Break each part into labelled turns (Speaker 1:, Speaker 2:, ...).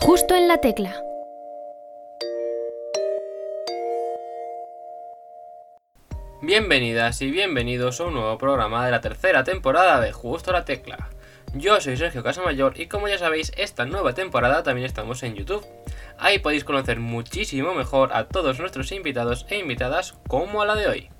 Speaker 1: Justo en la tecla.
Speaker 2: Bienvenidas y bienvenidos a un nuevo programa de la tercera temporada de Justo la Tecla. Yo soy Sergio Casamayor y como ya sabéis, esta nueva temporada también estamos en YouTube. Ahí podéis conocer muchísimo mejor a todos nuestros invitados e invitadas como a la de hoy.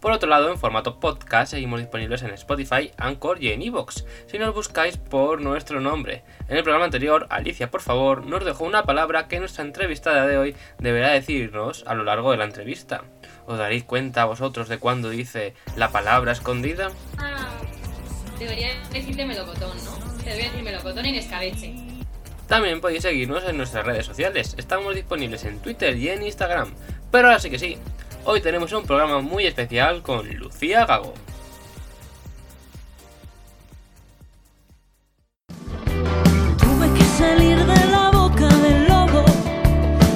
Speaker 2: Por otro lado, en formato podcast seguimos disponibles en Spotify, Anchor y en Evox, si nos buscáis por nuestro nombre. En el programa anterior, Alicia, por favor, nos dejó una palabra que nuestra entrevistada de hoy deberá decirnos a lo largo de la entrevista. ¿Os daréis cuenta vosotros de cuándo dice la palabra escondida?
Speaker 3: Ah, debería decirte melocotón, ¿no? Debería decir melocotón en escabeche.
Speaker 2: También podéis seguirnos en nuestras redes sociales. Estamos disponibles en Twitter y en Instagram. Pero ahora sí que sí, hoy tenemos un programa muy especial con Lucía Gago.
Speaker 4: Tuve que salir de la boca del lobo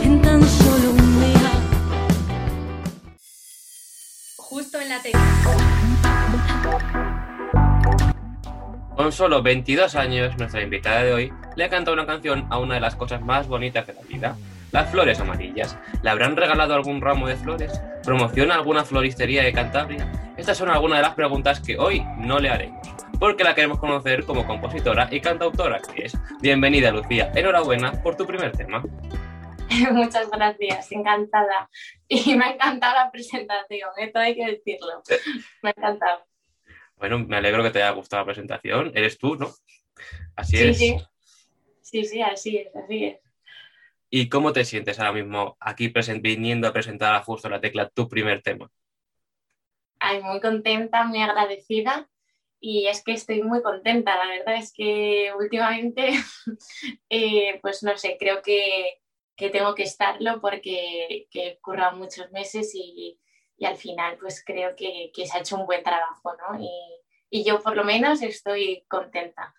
Speaker 4: en tan solo un día.
Speaker 3: Justo en la.
Speaker 2: Con solo 22 años, nuestra invitada de hoy le ha cantado una canción a una de las cosas más bonitas de la vida, las flores amarillas. ¿Le habrán regalado algún ramo de flores? ¿Promociona alguna floristería de Cantabria? Estas son algunas de las preguntas que hoy no le haremos, porque la queremos conocer como compositora y cantautora que es. Bienvenida, Lucía. Enhorabuena por tu primer tema.
Speaker 3: Muchas gracias, encantada. Y me ha encantado la presentación, esto hay que decirlo. Me ha encantado.
Speaker 2: Bueno, me alegro que te haya gustado la presentación. Eres tú, ¿no? Así
Speaker 3: Sí,
Speaker 2: es.
Speaker 3: sí. Sí, sí, así es, así es.
Speaker 2: ¿Y cómo te sientes ahora mismo aquí viniendo a presentar a Justo la Tecla tu primer tema?
Speaker 3: Ay, muy contenta, muy agradecida. Y es que estoy muy contenta, la verdad es que últimamente, eh, pues no sé, creo que, que tengo que estarlo porque que he currado muchos meses y, y al final pues creo que, que se ha hecho un buen trabajo, ¿no? Y, y yo por lo menos estoy contenta.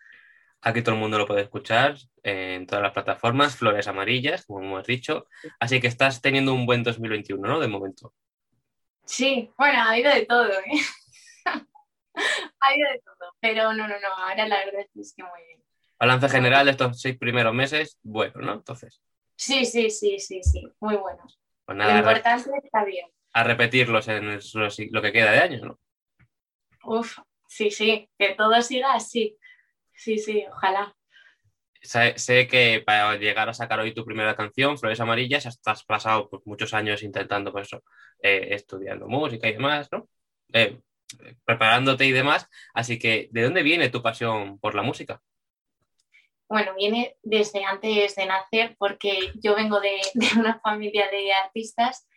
Speaker 2: Aquí todo el mundo lo puede escuchar en todas las plataformas, Flores Amarillas, como hemos dicho. Así que estás teniendo un buen 2021, ¿no? De momento.
Speaker 3: Sí, bueno, ha habido de todo, ¿eh? ha habido de todo, pero no, no, no, ahora la verdad es que muy bien.
Speaker 2: Balance general de estos seis primeros meses, bueno, ¿no? Entonces,
Speaker 3: Sí, sí, sí, sí, sí, muy bueno.
Speaker 2: pues
Speaker 3: Lo
Speaker 2: nada, re-
Speaker 3: importante está bien.
Speaker 2: a repetirlos en el- lo que queda de año, ¿no?
Speaker 3: Uf, sí, sí, que todo siga así. Sí, sí, ojalá.
Speaker 2: Sé, sé que para llegar a sacar hoy tu primera canción, Flores Amarillas, has pasado pues, muchos años intentando, pues eso, eh, estudiando música y demás, ¿no? Eh, preparándote y demás. Así que, ¿de dónde viene tu pasión por la música?
Speaker 3: Bueno, viene desde antes de nacer porque yo vengo de, de una familia de artistas.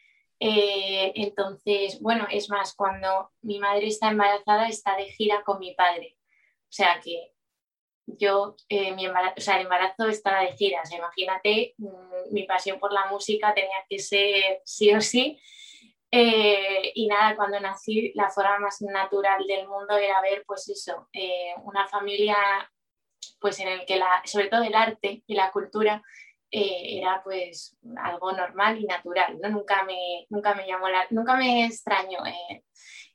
Speaker 3: eh, entonces, bueno, es más, cuando mi madre está embarazada está de gira con mi padre. O sea que yo, eh, mi embarazo, o sea, el embarazo estaba de gira. Imagínate, mm, mi pasión por la música tenía que ser sí o sí. Eh, y nada, cuando nací, la forma más natural del mundo era ver, pues eso, eh, una familia pues en el que la, sobre todo el arte y la cultura eh, era pues algo normal y natural, ¿no? Nunca me, nunca me llamó la, nunca me extrañó. eh.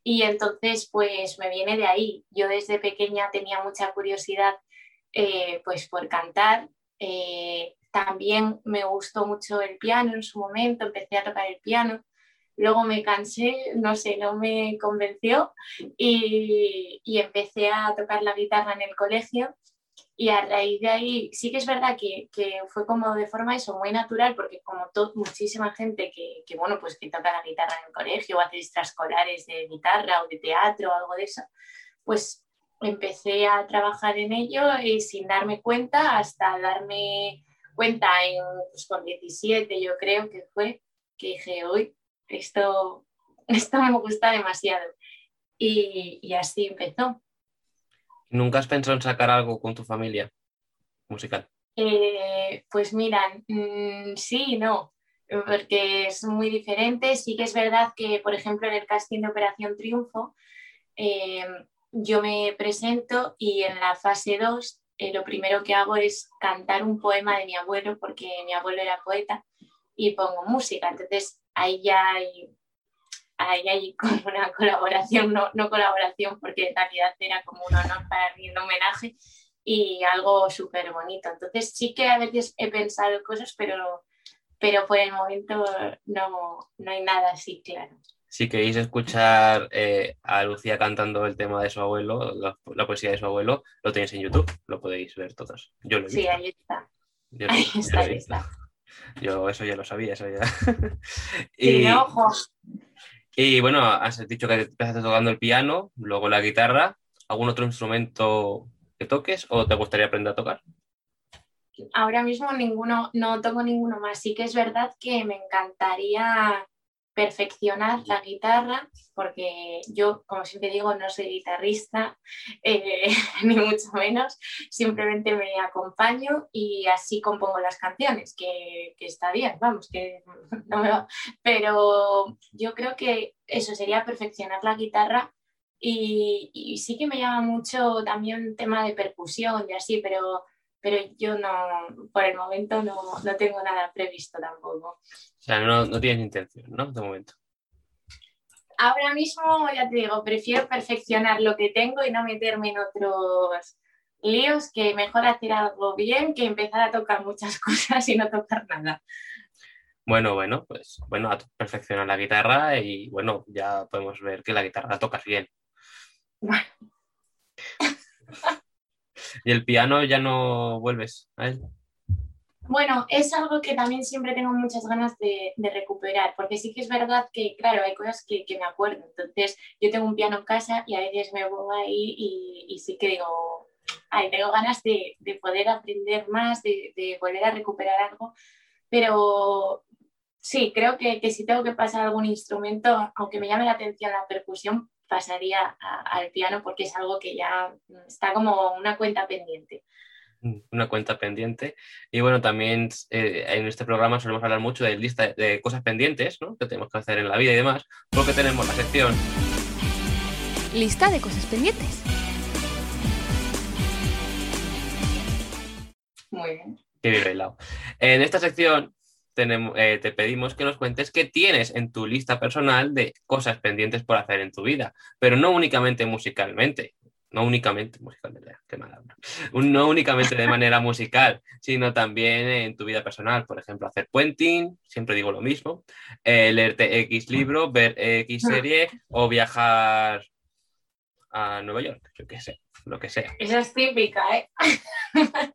Speaker 3: Y entonces pues me viene de ahí. Yo desde pequeña tenía mucha curiosidad eh, pues por cantar. eh, también me gustó mucho el piano en su momento, empecé a tocar el piano. Luego me cansé, no sé, no me convenció y, y empecé a tocar la guitarra en el colegio y a raíz de ahí sí que es verdad que, que fue como de forma eso muy natural porque como to- muchísima gente que, que, bueno pues que toca la guitarra en el colegio o hace extraescolares de guitarra o de teatro o algo de eso pues empecé a trabajar en ello y sin darme cuenta hasta darme cuenta en, pues, con 17 yo creo que fue que dije hoy esto esto me gusta demasiado y, y así empezó
Speaker 2: ¿Nunca has pensado en sacar algo con tu familia musical?
Speaker 3: Eh, pues mira, mm, sí y no, porque es muy diferente. Sí que es verdad que, por ejemplo, en el casting de Operación Triunfo, eh, yo me presento y en la fase 2 eh, lo primero que hago es cantar un poema de mi abuelo, porque mi abuelo era poeta, y pongo música. Entonces ahí ya hay, ahí hay como una colaboración, no, no colaboración, porque en realidad era como un honor para mí, un homenaje. y algo súper bonito. Entonces sí que a veces he pensado cosas, pero, pero por el momento no, no hay nada así claro.
Speaker 2: Si queréis escuchar eh, a Lucía cantando el tema de su abuelo, la, la poesía de su abuelo, lo tenéis en YouTube, lo podéis ver todos. Yo lo he
Speaker 3: Sí, ahí está.
Speaker 2: Yo lo-
Speaker 3: Ahí está, ahí está.
Speaker 2: Yo eso ya lo sabía, eso ya. Y,
Speaker 3: ¿no? Jo,
Speaker 2: y bueno, has dicho que empezaste tocando el piano, luego la guitarra. ¿Algún otro instrumento que toques o te gustaría aprender a tocar?
Speaker 3: ahora mismo ninguno, no toco ninguno más. Sí que es verdad que me encantaría perfeccionar la guitarra, porque yo, como siempre digo, no soy guitarrista, eh, ni mucho menos, simplemente me acompaño y así compongo las canciones, que, que está bien, vamos, que no me va. Pero yo creo que eso sería perfeccionar la guitarra y, y sí que me llama mucho también el tema de percusión y así, pero pero yo no, por el momento no, no tengo nada previsto tampoco.
Speaker 2: O sea, no, no tienes intención, ¿no? De momento.
Speaker 3: Ahora mismo, ya te digo, prefiero perfeccionar lo que tengo y no meterme en otros líos, que mejor hacer algo bien que empezar a tocar muchas cosas y no tocar nada.
Speaker 2: Bueno, bueno, pues bueno, a perfeccionar la guitarra y bueno, ya podemos ver que la guitarra la tocas bien.
Speaker 3: Bueno.
Speaker 2: y el piano ya no vuelves a él.
Speaker 3: Bueno, es algo que también siempre tengo muchas ganas de, de recuperar, porque sí que es verdad que, claro, hay cosas que, que, me acuerdo. Entonces, yo tengo un piano en casa y a veces me pongo ahí y, y sí que digo, ay, tengo ganas de, de poder aprender más, de, de, volver a recuperar algo, pero sí, creo que, que, si tengo que pasar algún instrumento, aunque me llame la atención la percusión, pasaría a, al piano porque es algo que ya está como una cuenta pendiente
Speaker 2: una cuenta pendiente. Y bueno, también eh, en este programa solemos hablar mucho de lista de cosas pendientes, ¿no? Que tenemos que hacer en la vida y demás, porque tenemos la sección.
Speaker 1: Lista de cosas pendientes.
Speaker 3: Muy bien.
Speaker 2: Qué bien bailado. En esta sección tenemos, eh, te pedimos que nos cuentes qué tienes en tu lista personal de cosas pendientes por hacer en tu vida, pero no únicamente musicalmente, no únicamente musicalmente, qué mal hablo. no únicamente de manera musical, sino también en tu vida personal, por ejemplo, hacer puenting, siempre digo lo mismo, eh, leerte X libro, ver X serie o viajar a Nueva York, yo qué sé, lo que sea.
Speaker 3: Esa es típica, ¿eh?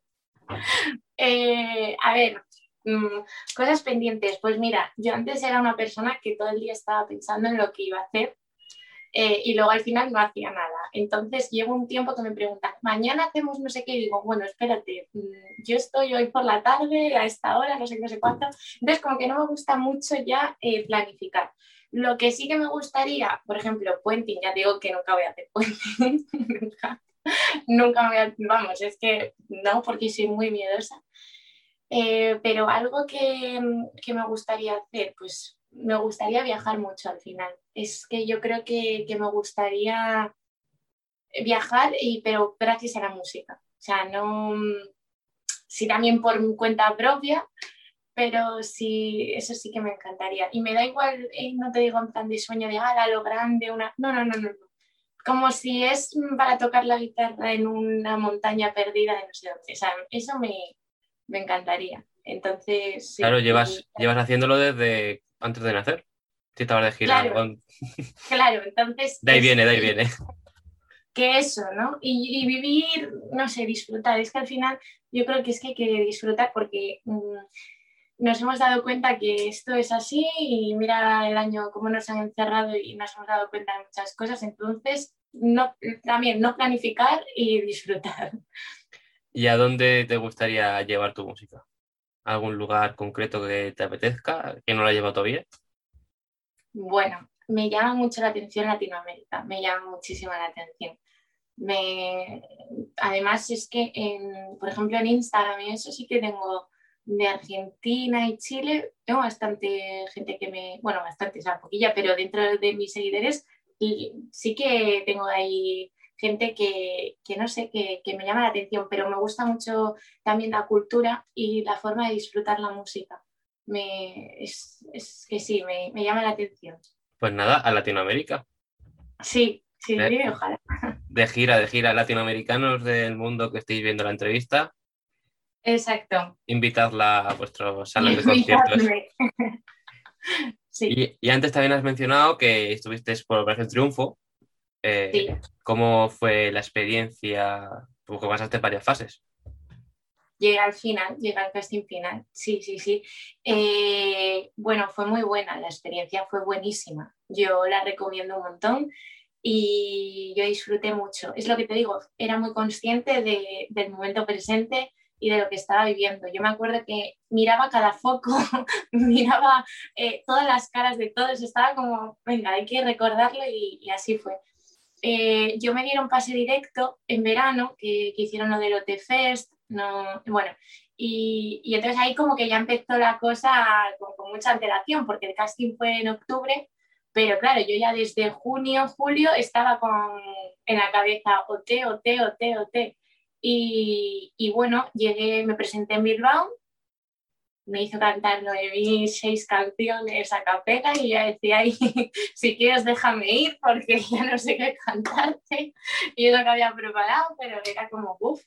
Speaker 3: eh a ver, mmm, cosas pendientes. Pues mira, yo antes era una persona que todo el día estaba pensando en lo que iba a hacer eh, y luego al final no hacía nada. Entonces llegó un tiempo que me preguntan, mañana hacemos no sé qué, y digo, bueno, espérate, mmm, yo estoy hoy por la tarde, a esta hora, no sé no sé cuánto. Entonces como que no me gusta mucho ya eh, planificar. Lo que sí que me gustaría, por ejemplo, puenting, ya digo que nunca voy a hacer puenting, nunca, nunca voy a, vamos, es que no, porque soy muy miedosa. Eh, pero algo que, que, me gustaría hacer, pues me gustaría viajar mucho al final. Es que yo creo que, que me gustaría viajar, y, pero gracias a la música. O sea, no, sí también por mi cuenta propia, pero sí, eso sí que me encantaría. Y me da igual, eh, no te digo en plan de sueño de ala, lo grande, una... No, no, no, no. Como si es para tocar la guitarra en una montaña perdida de no sé dónde. O sea, eso me, me encantaría. Entonces. Sí,
Speaker 2: claro, llevas, llevas haciéndolo desde antes de nacer. De.
Speaker 3: Claro, claro, entonces.
Speaker 2: De ahí viene, de ahí viene.
Speaker 3: Que eso, ¿no? Y, y, vivir, no sé, disfrutar. Es que al final yo creo que es que hay que disfrutar porque mmm, nos hemos dado cuenta que esto es así y mira el año cómo nos han encerrado y nos hemos dado cuenta de muchas cosas. Entonces, no, también no planificar y disfrutar.
Speaker 2: ¿Y a dónde te gustaría llevar tu música? ¿Algún lugar concreto que te apetezca, que no la lleva todavía?
Speaker 3: Bueno, me llama mucho la atención Latinoamérica, me llama muchísimo la atención. Me... Además es que, en, por ejemplo, en Instagram eso sí que tengo de Argentina y Chile, tengo bastante gente que me, bueno, bastante, o sea, poquilla, pero dentro de mis seguidores sí que tengo ahí gente que, que no sé, que, me llama la atención, pero me gusta mucho también la cultura y la forma de disfrutar la música. Me, es, es que sí, me, me, llama la atención.
Speaker 2: Pues nada, a Latinoamérica.
Speaker 3: Sí, sí, ¿Eh? ojalá.
Speaker 2: de gira, de gira, latinoamericanos del mundo que estéis viendo la entrevista,
Speaker 3: Exacto.
Speaker 2: invitadla a vuestros salas de conciertos.
Speaker 3: Sí,
Speaker 2: Y, y antes también has mencionado que estuviste por Operación Triunfo. Eh,
Speaker 3: Sí.
Speaker 2: ¿Cómo fue la experiencia? Porque pasaste varias fases.
Speaker 3: Llegué al final, llegué al casting final. Sí, sí, sí. Eh, bueno, fue muy buena, la experiencia fue buenísima. Yo la recomiendo un montón y yo disfruté mucho. Es lo que te digo, era muy consciente de- del momento presente y de lo que estaba viviendo. Yo me acuerdo que miraba cada foco, miraba eh, todas las caras de todos, estaba como, venga, hay que recordarlo y, así fue. Eh, yo me dieron pase directo en verano, que, que hicieron lo del OT Fest, no, bueno, y, y entonces ahí como que ya empezó la cosa con, mucha antelación, porque el casting fue en octubre, pero claro, yo ya desde junio, julio estaba con, en la cabeza OT, OT, OT, OT. Y, y bueno, llegué, me presenté en Bilbao, me hizo cantar 9.006 canciones a capela y yo decía, "Ay, si quieres déjame ir porque ya no sé qué cantarte. Y es lo que había preparado, pero era como, uff.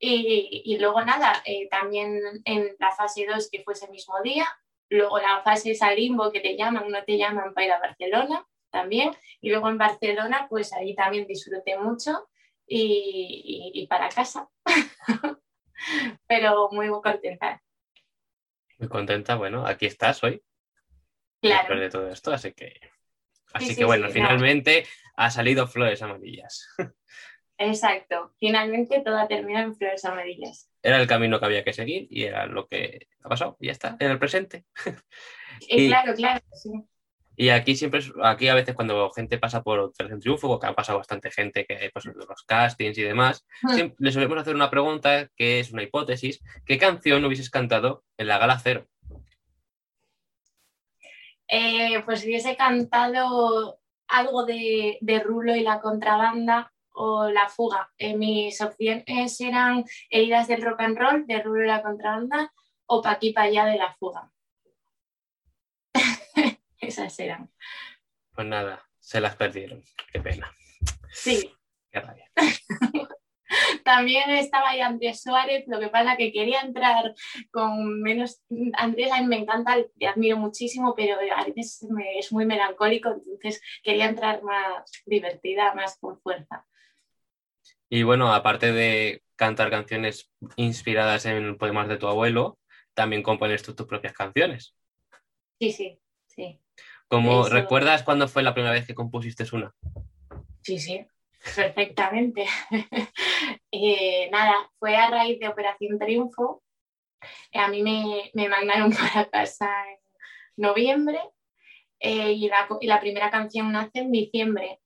Speaker 3: Y, y luego nada, eh, también en la fase 2, que fue ese mismo día, luego la fase esa limbo que te llaman, no te llaman para ir a Barcelona también, y luego en Barcelona, pues ahí también disfruté mucho y, y- y para casa. Pero muy contenta,
Speaker 2: Muy contenta, bueno, aquí estás hoy, después
Speaker 3: claro.
Speaker 2: de todo esto, así que... Así
Speaker 3: sí,
Speaker 2: que bueno,
Speaker 3: sí,
Speaker 2: finalmente ha salido Flores Amarillas.
Speaker 3: Exacto. Finalmente todo ha terminado en flores amarillas.
Speaker 2: Era el camino que había que seguir y era lo que ha pasado, y ya está, en el presente.
Speaker 3: Y
Speaker 2: Y-
Speaker 3: claro, claro, sí.
Speaker 2: Y aquí siempre, aquí a veces cuando gente pasa por Operación Triunfo, porque ha pasado bastante gente que pues, los castings y demás, siempre le solemos hacer una pregunta que es una hipótesis. ¿Qué canción hubieses cantado en la gala cero?
Speaker 3: Eh, pues hubiese cantado algo de, de Rulo y la contrabanda o La fuga. Eh, mis opciones eran Heridas del rock and roll de y la contrabanda o Pa' aquí pa' allá de La fuga. Esas eran.
Speaker 2: Pues nada, se las perdieron. Qué pena.
Speaker 3: Sí.
Speaker 2: Qué rabia.
Speaker 3: También estaba ahí Andrés Suárez, lo que pasa que quería entrar con menos... Andrés a mí me encanta, le admiro muchísimo, pero a veces me- es muy melancólico, entonces quería entrar más divertida, más con fuerza.
Speaker 2: Y bueno, aparte de cantar canciones inspiradas en poemas de tu abuelo, también compones tú tus propias canciones.
Speaker 3: Sí, sí, sí,
Speaker 2: Como
Speaker 3: Eso.
Speaker 2: recuerdas cuándo fue la primera vez que compusiste una?
Speaker 3: sí, sí, perfectamente. Eh, nada, fue a raíz de Operación Triunfo. A mí me, me mandaron para casa en noviembre eh, y, la, y la primera canción nace en diciembre.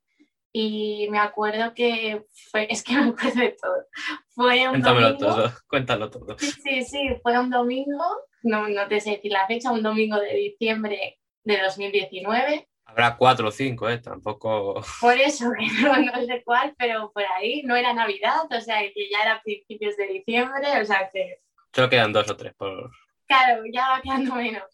Speaker 3: Y me acuerdo que fue, es que me acuerdo de todo. Fue un
Speaker 2: Cuéntamelo
Speaker 3: domingo.
Speaker 2: todo, cuéntalo todo.
Speaker 3: Sí, sí, sí, fue un domingo, no, no te sé decir la fecha, un domingo de diciembre de 2019.
Speaker 2: Habrá cuatro o cinco, ¿eh? Tampoco...
Speaker 3: Por eso, que no, no sé cuál, pero por ahí no era Navidad, o sea, que ya era principios de diciembre, o sea, que
Speaker 2: Solo quedan dos o tres por...
Speaker 3: claro, ya va quedando menos.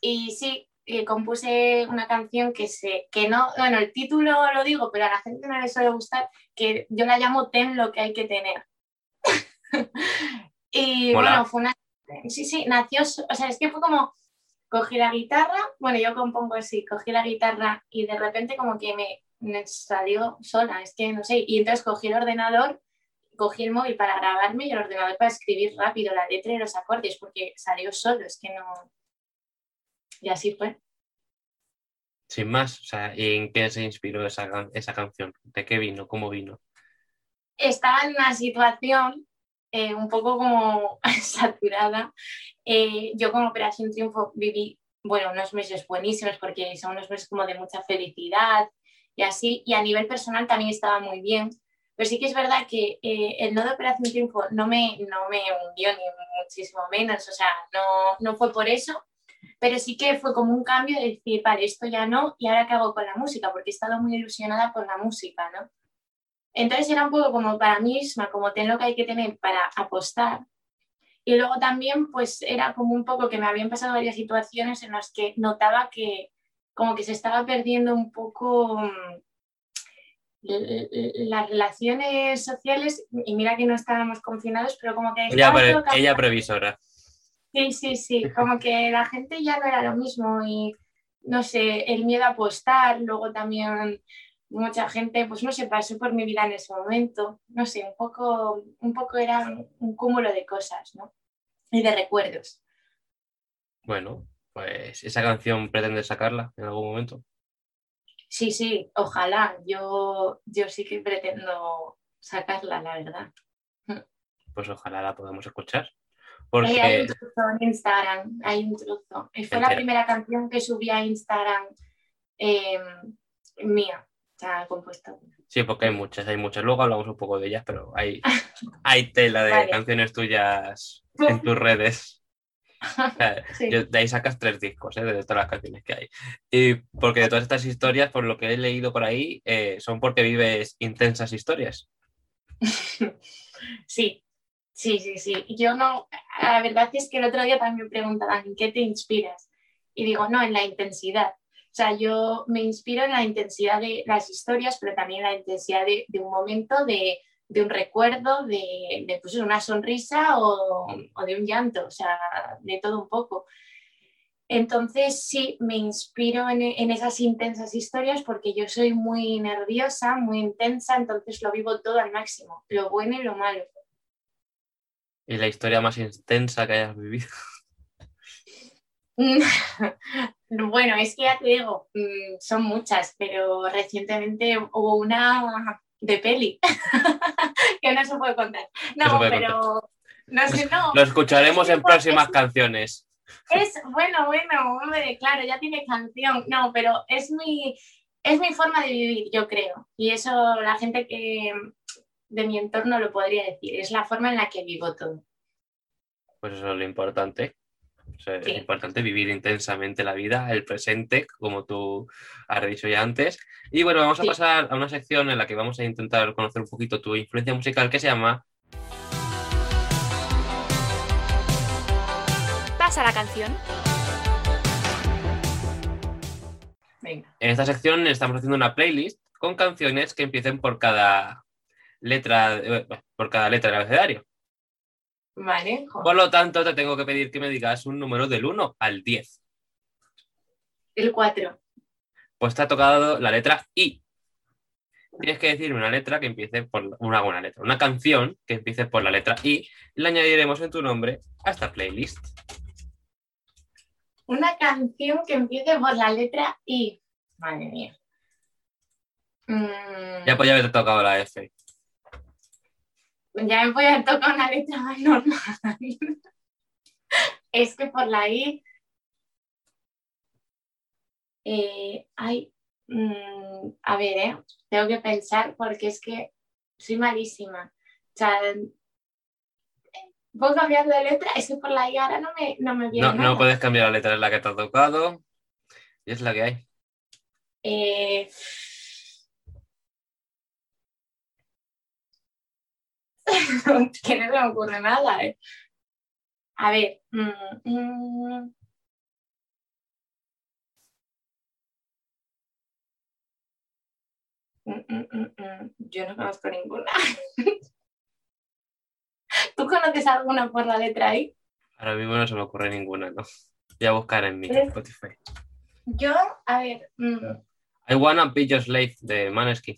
Speaker 3: Y sí, eh, compuse una canción que se, que no, bueno, el título lo digo, pero a la gente no le suele gustar, que yo la llamo Ten lo que hay que tener. y
Speaker 2: Mola.
Speaker 3: bueno, fue una, sí, sí, nació, o sea, es que fue como, cogí la guitarra, bueno, yo compongo así, cogí la guitarra y de repente como que me, me salió sola, es que no sé, y entonces cogí el ordenador, cogí el móvil para grabarme y el ordenador para escribir rápido la letra y los acordes, porque salió solo, es que no... Y así fue.
Speaker 2: Sin más, o sea, ¿y en qué se inspiró esa, esa canción? ¿De qué vino? ¿Cómo vino?
Speaker 3: Estaba en una situación eh, un poco como saturada. Eh, yo con Operación Triunfo viví, bueno, unos meses buenísimos porque son unos meses como de mucha felicidad y así, y a nivel personal también estaba muy bien. Pero sí que es verdad que eh, el no de Operación Triunfo no me, no me hundió ni muchísimo menos, o sea, no, no fue por eso, pero sí que fue como un cambio de decir, vale, esto ya no, y ahora qué hago con la música, porque he estado muy ilusionada con la música, ¿no? Entonces era un poco como para mí misma, como tener lo que hay que tener para apostar. Y luego también, pues era como un poco que me habían pasado varias situaciones en las que notaba que como que se estaba perdiendo un poco mm, las relaciones sociales, y mira que no estábamos confinados, pero como que...
Speaker 2: Ella, pre- ella previsora.
Speaker 3: Sí, sí, sí, como que la gente ya no era lo mismo y no sé, el miedo a apostar, luego también mucha gente, pues no sé, pasó por mi vida en ese momento, no sé, un poco, un poco era un, un cúmulo de cosas, ¿no? Y de recuerdos.
Speaker 2: Bueno, pues esa canción pretende sacarla en algún momento.
Speaker 3: Sí, sí, ojalá, yo, yo sí que pretendo sacarla, la verdad.
Speaker 2: Pues ojalá la podamos escuchar.
Speaker 3: Hay un trozo en Instagram, hay un trozo. Fue la primera canción que subí a Instagram eh, mía, o sea, compuesta.
Speaker 2: sí, porque hay muchas, hay muchas. Luego hablamos un poco de ellas, pero hay, hay tela de
Speaker 3: Vale.
Speaker 2: canciones tuyas en tus redes. O sea,
Speaker 3: Sí.
Speaker 2: yo- de ahí sacas tres discos, ¿eh? de todas las canciones que hay. Y porque de todas estas historias, por lo que he leído por ahí, eh, son porque vives intensas historias.
Speaker 3: Sí, sí, sí, sí. Yo no, la verdad es que el otro día también preguntaban, ¿en qué te inspiras? Y digo, no, en la intensidad. O sea, yo me inspiro en la intensidad de las historias, pero también en la intensidad de, un momento, de, un recuerdo, de, pues, una sonrisa o, de un llanto, o sea, de todo un poco. Entonces, sí, me inspiro en esas intensas historias porque yo soy muy nerviosa, muy intensa, entonces lo vivo todo al máximo, lo bueno y lo malo.
Speaker 2: Y la historia más intensa que hayas vivido.
Speaker 3: bueno, es que ya te digo, mm, son muchas, pero recientemente hubo una de peli que no se puede contar.
Speaker 2: No se
Speaker 3: No,
Speaker 2: puede
Speaker 3: pero no sé, no.
Speaker 2: Lo escucharemos
Speaker 3: Es
Speaker 2: en próximas
Speaker 3: es-
Speaker 2: canciones.
Speaker 3: Es bueno, bueno, hombre, claro, ya tiene canción. No, pero es mi, es mi forma de vivir, yo creo. Y eso la gente que de mi entorno lo podría decir. Es la forma en la que vivo todo.
Speaker 2: Pues eso es lo importante. O sea,
Speaker 3: Sí.
Speaker 2: Es importante vivir intensamente la vida, el presente, como tú has dicho ya antes. Y bueno, vamos a pasar a una sección en la que vamos a intentar conocer un poquito tu influencia musical que se llama
Speaker 1: Pasa la canción.
Speaker 3: Venga.
Speaker 2: En esta sección estamos haciendo una playlist con canciones que empiecen por cada letra, eh, por cada letra del abecedario.
Speaker 3: Vale.
Speaker 2: Por lo tanto, te tengo que pedir que me digas un número del 1 al 10.
Speaker 3: El 4.
Speaker 2: Pues te ha tocado la letra I. Tienes que decirme una letra que empiece por una buena letra, una canción que empiece por la letra I y la añadiremos en tu nombre a esta playlist.
Speaker 3: Una canción que empiece por la letra I. Madre mía. Mm,
Speaker 2: Ya pues ya te ha tocado la F.
Speaker 3: ya me voy a tocar una letra más normal. es que por la I. Eh, ay, mm, a ver, eh, tengo que pensar porque es que soy malísima. O sea, ¿puedo cambiar de letra? Es que por la I ahora no me, no me viene
Speaker 2: No,
Speaker 3: nada.
Speaker 2: no puedes cambiar la letra, es la que te ha tocado y es la que hay.
Speaker 3: Eh, que no se me ocurre nada, ¿eh? A ver. mm, mm. Mm. Yo no conozco ninguna. ¿Tú conoces alguna por la letra I?
Speaker 2: Ahora mismo no se me ocurre ninguna, ¿no? Voy a buscar en mi. Spotify.
Speaker 3: Yo, a ver.
Speaker 2: I Wanna Be Your Slave de Maneskin.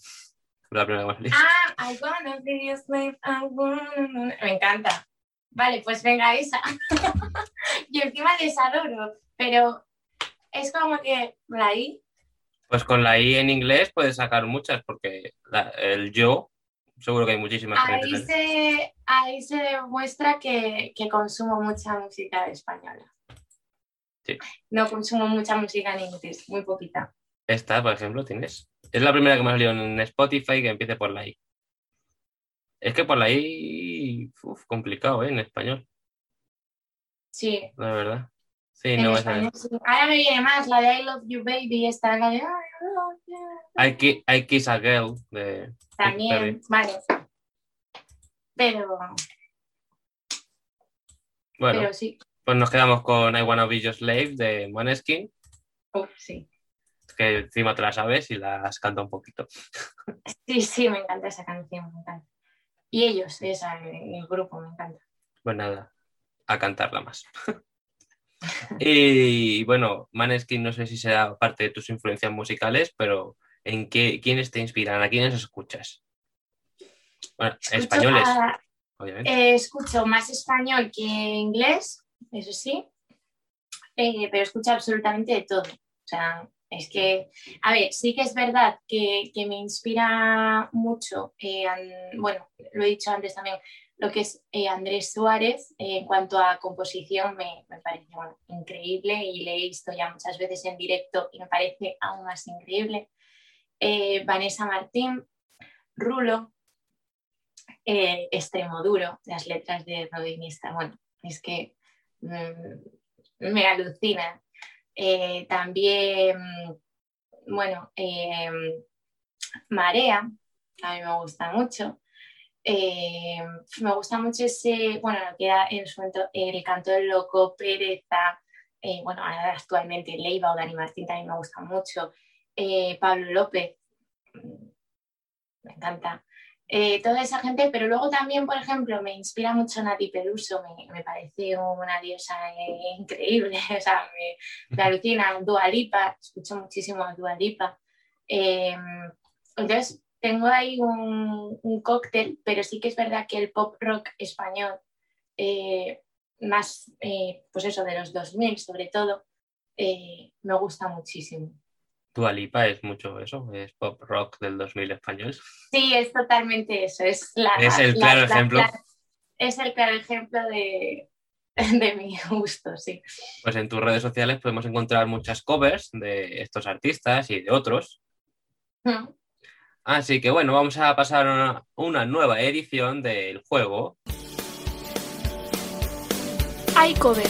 Speaker 2: La primera que me.
Speaker 3: Ah, I wanna be your slave, I wanna- Me encanta. Vale, pues venga esa. y encima les adoro, pero es como que la I,
Speaker 2: Pues con la I en inglés puedes sacar muchas, porque la- el yo, seguro que hay muchísimas
Speaker 3: ahí se, ahí se demuestra que, que consumo mucha música española.
Speaker 2: Sí.
Speaker 3: No consumo mucha música en inglés, muy poquita.
Speaker 2: Esta, por ejemplo, tienes. Es la primera que me ha salido en Spotify que empiece por la I. Es que por I, uf, complicado, ¿eh? En español,
Speaker 3: Sí,
Speaker 2: la verdad. Sí,
Speaker 3: en
Speaker 2: no es
Speaker 3: español sí. Ahora me viene más la de I Love You Baby, esta, la de I Love You.
Speaker 2: I, Ki- I Kiss a Girl de
Speaker 3: También, vale. Pero,
Speaker 2: Bueno,
Speaker 3: pero sí.
Speaker 2: pues nos quedamos con I Wanna Be Your Slave de Maneskin.
Speaker 3: Uf, sí.
Speaker 2: que encima te la sabes y las canta un poquito.
Speaker 3: Sí, sí, me encanta esa canción, me encanta. Y ellos, esa, el grupo, me encanta.
Speaker 2: Pues nada, a cantarla más. y bueno, Maneskin no sé si sea parte de tus influencias musicales, pero ¿en qué, quiénes te inspiran? ¿A quiénes escuchas? Bueno,
Speaker 3: Escucho
Speaker 2: españoles,
Speaker 3: a-
Speaker 2: obviamente.
Speaker 3: eh, escucho más español que inglés, eso sí, eh, pero escucho absolutamente de todo. O sea, es que, a ver, sí que es verdad que, que me inspira mucho, eh, an- bueno, lo he dicho antes también, lo que es eh, Andrés Suárez, eh, en cuanto a composición, me, me parece bueno, increíble y le he visto ya muchas veces en directo y me parece aún más increíble. Vanessa Martín, Rulo, eh, Extremo Duro, las letras de Rodinista, bueno, es que mm, me alucina. Eh, también, bueno, eh, Marea, a mí me gusta mucho. Eh, me gusta mucho ese, bueno, lo que era en su momento el canto del loco, Pereza, eh, bueno, actualmente Leiva o Dani Martín también me gusta mucho. Eh, Pablo López, mm, me encanta. Eh, toda esa gente, pero luego también, por ejemplo, me inspira mucho Nati Peluso, me, me parece una diosa increíble, o sea, me, me alucina. Dua Lipa, escucho muchísimo a Dua Lipa. Eh, entonces, tengo ahí un, un cóctel, pero sí que es verdad que el pop rock español, eh, más, eh, pues eso, de los 2000 sobre todo, me gusta muchísimo.
Speaker 2: Dua Lipa es mucho eso, es pop rock del 2000 español.
Speaker 3: Sí, es totalmente eso. Es, la,
Speaker 2: Es el
Speaker 3: la-
Speaker 2: claro
Speaker 3: la-
Speaker 2: ejemplo.
Speaker 3: la- es el claro ejemplo de, de mi gusto, sí.
Speaker 2: Pues en tus redes sociales podemos encontrar muchas covers de estos artistas y de otros.
Speaker 3: Mm.
Speaker 2: Así que bueno, vamos a pasar a una, una nueva edición del juego.
Speaker 1: Hay cover.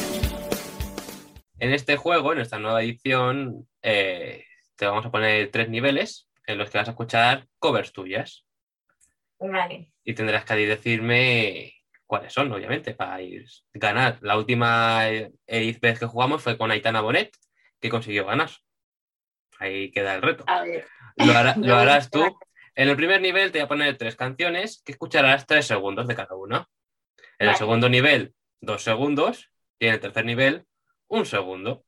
Speaker 2: En este juego, en esta nueva edición, eh, te vamos a poner tres niveles en los que vas a escuchar covers tuyas.
Speaker 3: Vale.
Speaker 2: Y tendrás que decirme cuáles son, obviamente, para ir ganar. La última vez que jugamos fue con Aitana Bonet, que consiguió ganar. Ahí queda el reto.
Speaker 3: A ver.
Speaker 2: Lo, hará- harás tú. En el primer nivel te voy a poner tres canciones que escucharás tres segundos de cada una. En el segundo nivel, dos segundos. Y en el tercer nivel, un segundo.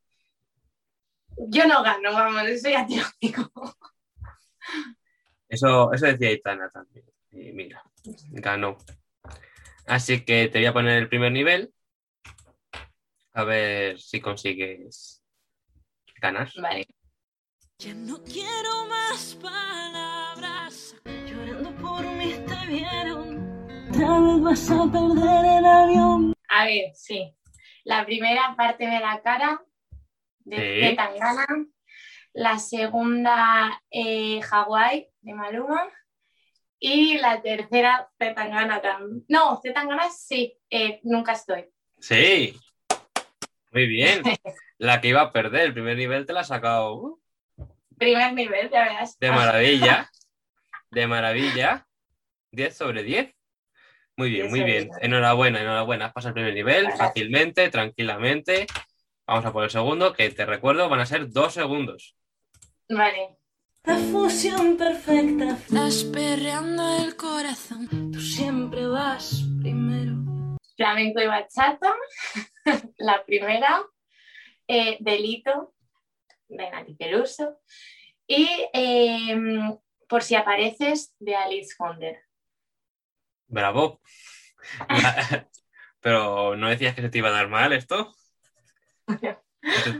Speaker 3: Yo no gano, vamos, eso ya te lo digo.
Speaker 2: Eso, eso decía Aitana también. Y mira, ganó. Así que te voy a poner el primer nivel. A ver si consigues ganar.
Speaker 3: Vale.
Speaker 4: Ya no quiero más palabras. Llorando por mí te vieron. Tal vez vas a perder el avión.
Speaker 3: A ver, sí. La primera parte de la cara de,
Speaker 2: Sí.
Speaker 3: de Tangana. La segunda, eh, Hawái, de Maluma. Y la tercera, Zetangana también. No, Zetangana sí, eh, nunca estoy.
Speaker 2: Sí. Muy bien. La que iba a perder el primer nivel te la has sacado. uh,
Speaker 3: Primer nivel, ya verás.
Speaker 2: De maravilla. De maravilla. 10 sobre 10. Muy bien,
Speaker 3: 10
Speaker 2: muy bien.
Speaker 3: 10.
Speaker 2: Enhorabuena, enhorabuena. Has pasado el primer nivel
Speaker 3: Gracias.
Speaker 2: fácilmente, tranquilamente. Vamos a por el segundo, que te recuerdo, van a ser dos segundos.
Speaker 3: Vale.
Speaker 4: La fusión perfecta. Estás perreando el corazón. Tú siempre vas primero.
Speaker 3: Flamenco y bachata. la primera. eh, Delito, de Nati Peluso. Y eh, Por si apareces, de Alice Wonder.
Speaker 2: Bravo. Pero no decías que se te iba a dar mal esto.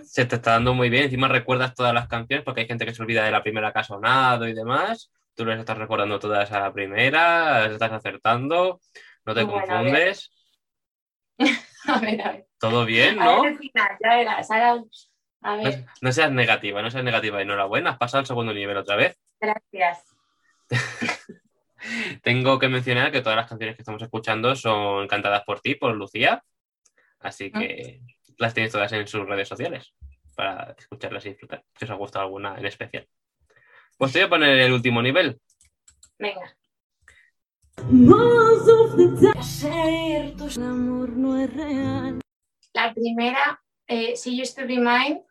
Speaker 2: Se- te está dando muy bien. Encima recuerdas todas las canciones porque hay gente que se olvida de la primera que ha sonado y demás. Tú las estás recordando todas a la primera, las estás acertando, no te
Speaker 3: Bueno, a ver.
Speaker 2: confundes.
Speaker 3: A ver, a ver.
Speaker 2: Todo bien,
Speaker 3: A
Speaker 2: ¿no?
Speaker 3: ver, al final, ya verás. Ahora, a
Speaker 2: No,
Speaker 3: ver,
Speaker 2: no seas negativa, no seas negativa. Enhorabuena, has pasado al segundo nivel otra vez.
Speaker 3: gracias.
Speaker 2: Tengo que mencionar que todas las canciones que estamos escuchando son cantadas por ti, por Lucía. Así que las tenéis todas en sus redes sociales para escucharlas y disfrutar. Si os ha gustado alguna en especial. Pues te voy a poner el último nivel.
Speaker 3: Venga. La primera, eh, She Used to Be Mine,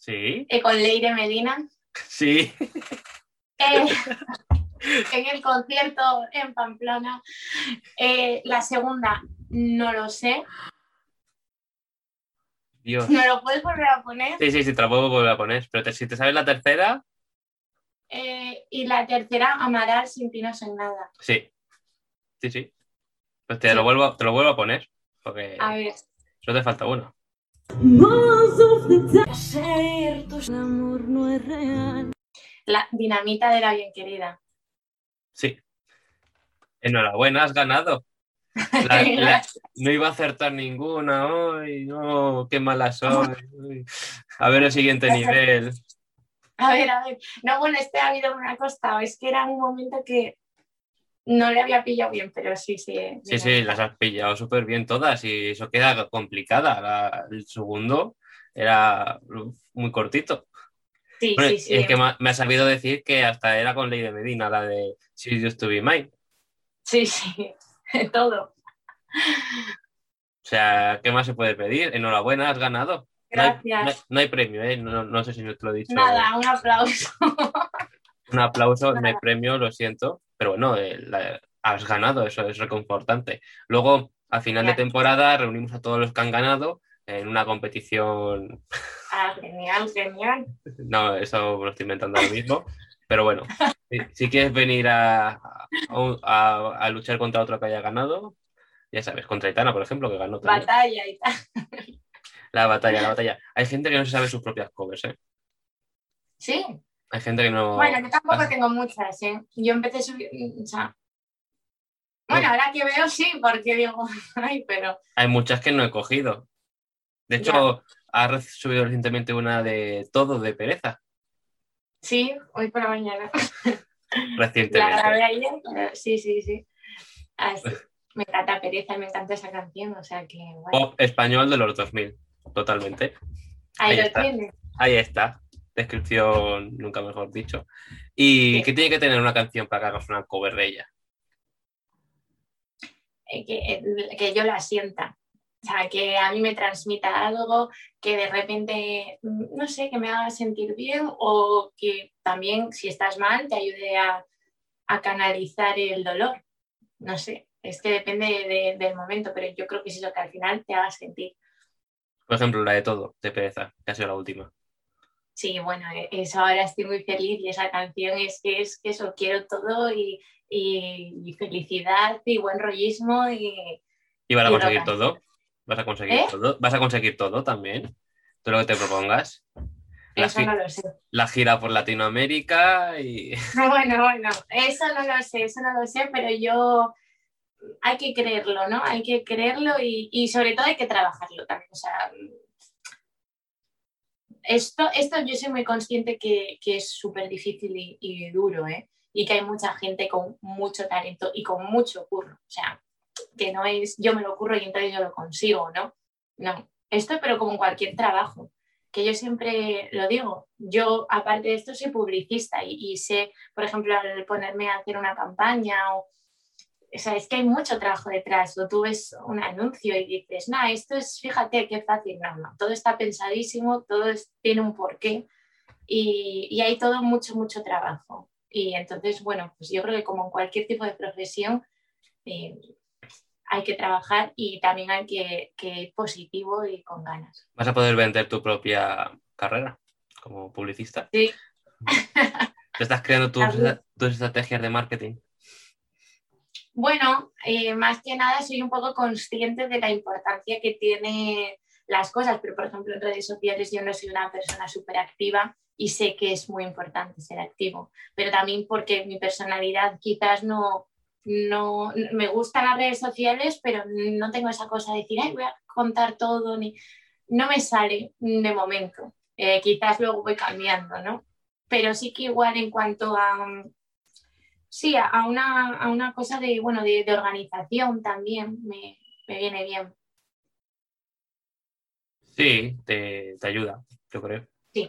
Speaker 2: Sí,
Speaker 3: eh, con Leire Medina.
Speaker 2: sí.
Speaker 3: eh, en el concierto en Pamplona. Eh, la segunda, no lo sé.
Speaker 2: Dios.
Speaker 3: ¿Me lo puedes volver a poner?
Speaker 2: Sí, sí, sí, te la puedo volver a poner. Pero te- si te sabes la tercera,
Speaker 3: Eh, y la tercera, Amaral sin ti no soy nada.
Speaker 2: sí. Sí, sí. Pues te,
Speaker 3: Sí.
Speaker 2: Lo, vuelvo, te lo vuelvo a poner. Porque
Speaker 3: A ver,
Speaker 2: solo te falta uno.
Speaker 4: El amor no es real.
Speaker 3: la dinamita de la bien querida.
Speaker 2: Sí. Enhorabuena, has ganado. La- la- no iba a acertar ninguna hoy. No, qué mala soy. A ver el siguiente nivel.
Speaker 3: A ver, a ver. No, bueno, este ha habido una costado. Es que era un momento que no le había pillado bien, pero sí, sí. eh,
Speaker 2: Sí, sí, las has pillado súper bien todas y eso queda complicada. La- el segundo era muy cortito.
Speaker 3: Sí,
Speaker 2: Bueno,
Speaker 3: sí, sí.
Speaker 2: Es que me ha, me ha sabido decir que hasta era con Ley de Medina, la de Si You To Be Mine.
Speaker 3: Sí, sí. Todo.
Speaker 2: O sea, ¿qué más se puede pedir? Enhorabuena, has ganado.
Speaker 3: Gracias.
Speaker 2: no hay- no hay premio, ¿eh? No, no sé si no te lo he dicho.
Speaker 3: Nada, un aplauso.
Speaker 2: Un aplauso, no hay premio, lo siento. Pero bueno, eh, la- has ganado, eso es reconfortante. Luego, a final de temporada, reunimos a todos los que han ganado en una competición.
Speaker 3: Ah, genial, genial.
Speaker 2: No, eso me lo estoy inventando ahora mismo. Pero bueno, si, si quieres venir a, a, a- a luchar contra otro que haya ganado, ya sabes, contra Itana, por ejemplo, que ganó también.
Speaker 3: Batalla tal.
Speaker 2: La batalla, la batalla. Hay gente que no se sabe sus propias covers, ¿eh?
Speaker 3: Sí.
Speaker 2: Hay gente que no.
Speaker 3: Bueno, yo tampoco
Speaker 2: Ah,
Speaker 3: tengo muchas, ¿eh? Yo empecé a subir, o sea... Bueno, ahora que veo sí, porque digo, ay, pero...
Speaker 2: Hay muchas que no he cogido. De hecho, ha re- subido recientemente una de todo de pereza.
Speaker 3: Sí, hoy por la mañana. La
Speaker 2: Recientemente.
Speaker 3: grabé ayer, pero sí, sí, sí. Así. Me encanta Pereza y me encanta esa canción, o sea que, bueno,
Speaker 2: Pop español de los 2000. Totalmente.
Speaker 3: ahí,
Speaker 2: ahí
Speaker 3: lo
Speaker 2: está.
Speaker 3: tienes.
Speaker 2: Ahí está. Descripción, nunca mejor dicho. ¿Y
Speaker 3: Sí.
Speaker 2: qué tiene que tener una canción para que hagas una cover de ella?
Speaker 3: eh, que, que yo la sienta. O sea, que a mí me transmita algo, que de repente, mm, no sé, que me haga sentir bien o que también, si estás mal, te ayude a, a canalizar el dolor. No sé, es que depende de- del momento, pero yo creo que es eso que al final te haga sentir.
Speaker 2: Por ejemplo, la de todo, de pereza, que ha sido la última.
Speaker 3: Sí, bueno, e- eso ahora estoy muy feliz y esa canción es que es que eso, quiero todo y, y- y felicidad y buen rollismo y
Speaker 2: ¿Y vas a conseguir todo? ¿Vas a conseguir
Speaker 3: ¿Eh?
Speaker 2: todo? ¿Vas a conseguir todo también? Todo lo que te propongas. La,
Speaker 3: eso no lo sé.
Speaker 2: la gira por Latinoamérica y...
Speaker 3: Bueno, bueno, eso no lo sé, eso no lo sé, pero yo hay que creerlo, ¿no? Hay que creerlo y, y sobre todo hay que trabajarlo también. O sea, esto, esto yo soy muy consciente que, que es súper difícil y, y duro, ¿eh? Y que hay mucha gente con mucho talento y con mucho curro. O sea, que no es yo me lo curro y entonces yo lo consigo, ¿no? No, esto pero como en cualquier trabajo que yo siempre lo digo, yo aparte de esto soy publicista y, sé, por ejemplo, al ponerme a hacer una campaña o, o sea, es que hay mucho trabajo detrás, o tú ves un anuncio y dices, no, esto es, fíjate qué fácil, no, no, todo está pensadísimo, todo tiene un porqué y, y hay todo mucho, mucho trabajo. Y entonces, bueno, pues yo creo que como en cualquier tipo de profesión, eh, hay que trabajar y también hay que, que ir positivo y con ganas.
Speaker 2: Vas a poder vender tu propia carrera como publicista.
Speaker 3: Sí.
Speaker 2: Te estás creando tus, tus estrategias de marketing.
Speaker 3: Bueno, eh, más que nada soy un poco consciente de la importancia que tiene las cosas, pero por ejemplo en redes sociales yo no soy una persona súper activa y sé que es muy importante ser activo, pero también porque mi personalidad quizás no, no me gustan las redes sociales, pero no tengo esa cosa de decir, ay, voy a contar todo, ni no me sale de momento. Eh, quizás luego voy cambiando, ¿no? Pero sí que igual en cuanto a, sí, a, a una, a una cosa de, bueno, de, de organización también me, me viene bien.
Speaker 2: Sí, te, te ayuda, yo creo.
Speaker 3: Sí.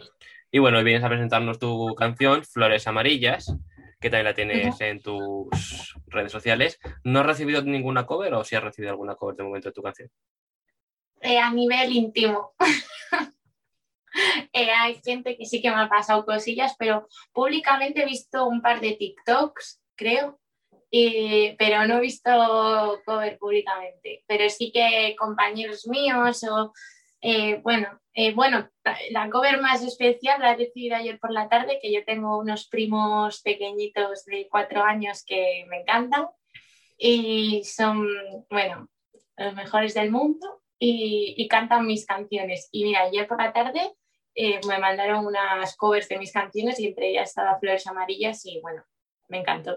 Speaker 2: Y bueno, hoy vienes a presentarnos tu canción, Flores Amarillas, que también la tienes en tus redes sociales. ¿No has recibido ninguna cover o si has recibido alguna cover de momento de tu canción?
Speaker 3: Eh, a nivel íntimo. Eh, hay gente que sí que me ha pasado cosillas, pero públicamente he visto un par de TikToks, creo, pero no he visto cover públicamente. Pero sí que compañeros míos o, eh, bueno, eh, bueno, la cover más especial la he recibido ayer por la tarde, que yo tengo unos primos pequeñitos de cuatro años que me encantan y son, bueno, los mejores del mundo y, cantan mis canciones. Y mira, ayer por la tarde eh, me mandaron unas covers de mis canciones y entre ellas estaba Flores Amarillas y bueno, me encantó.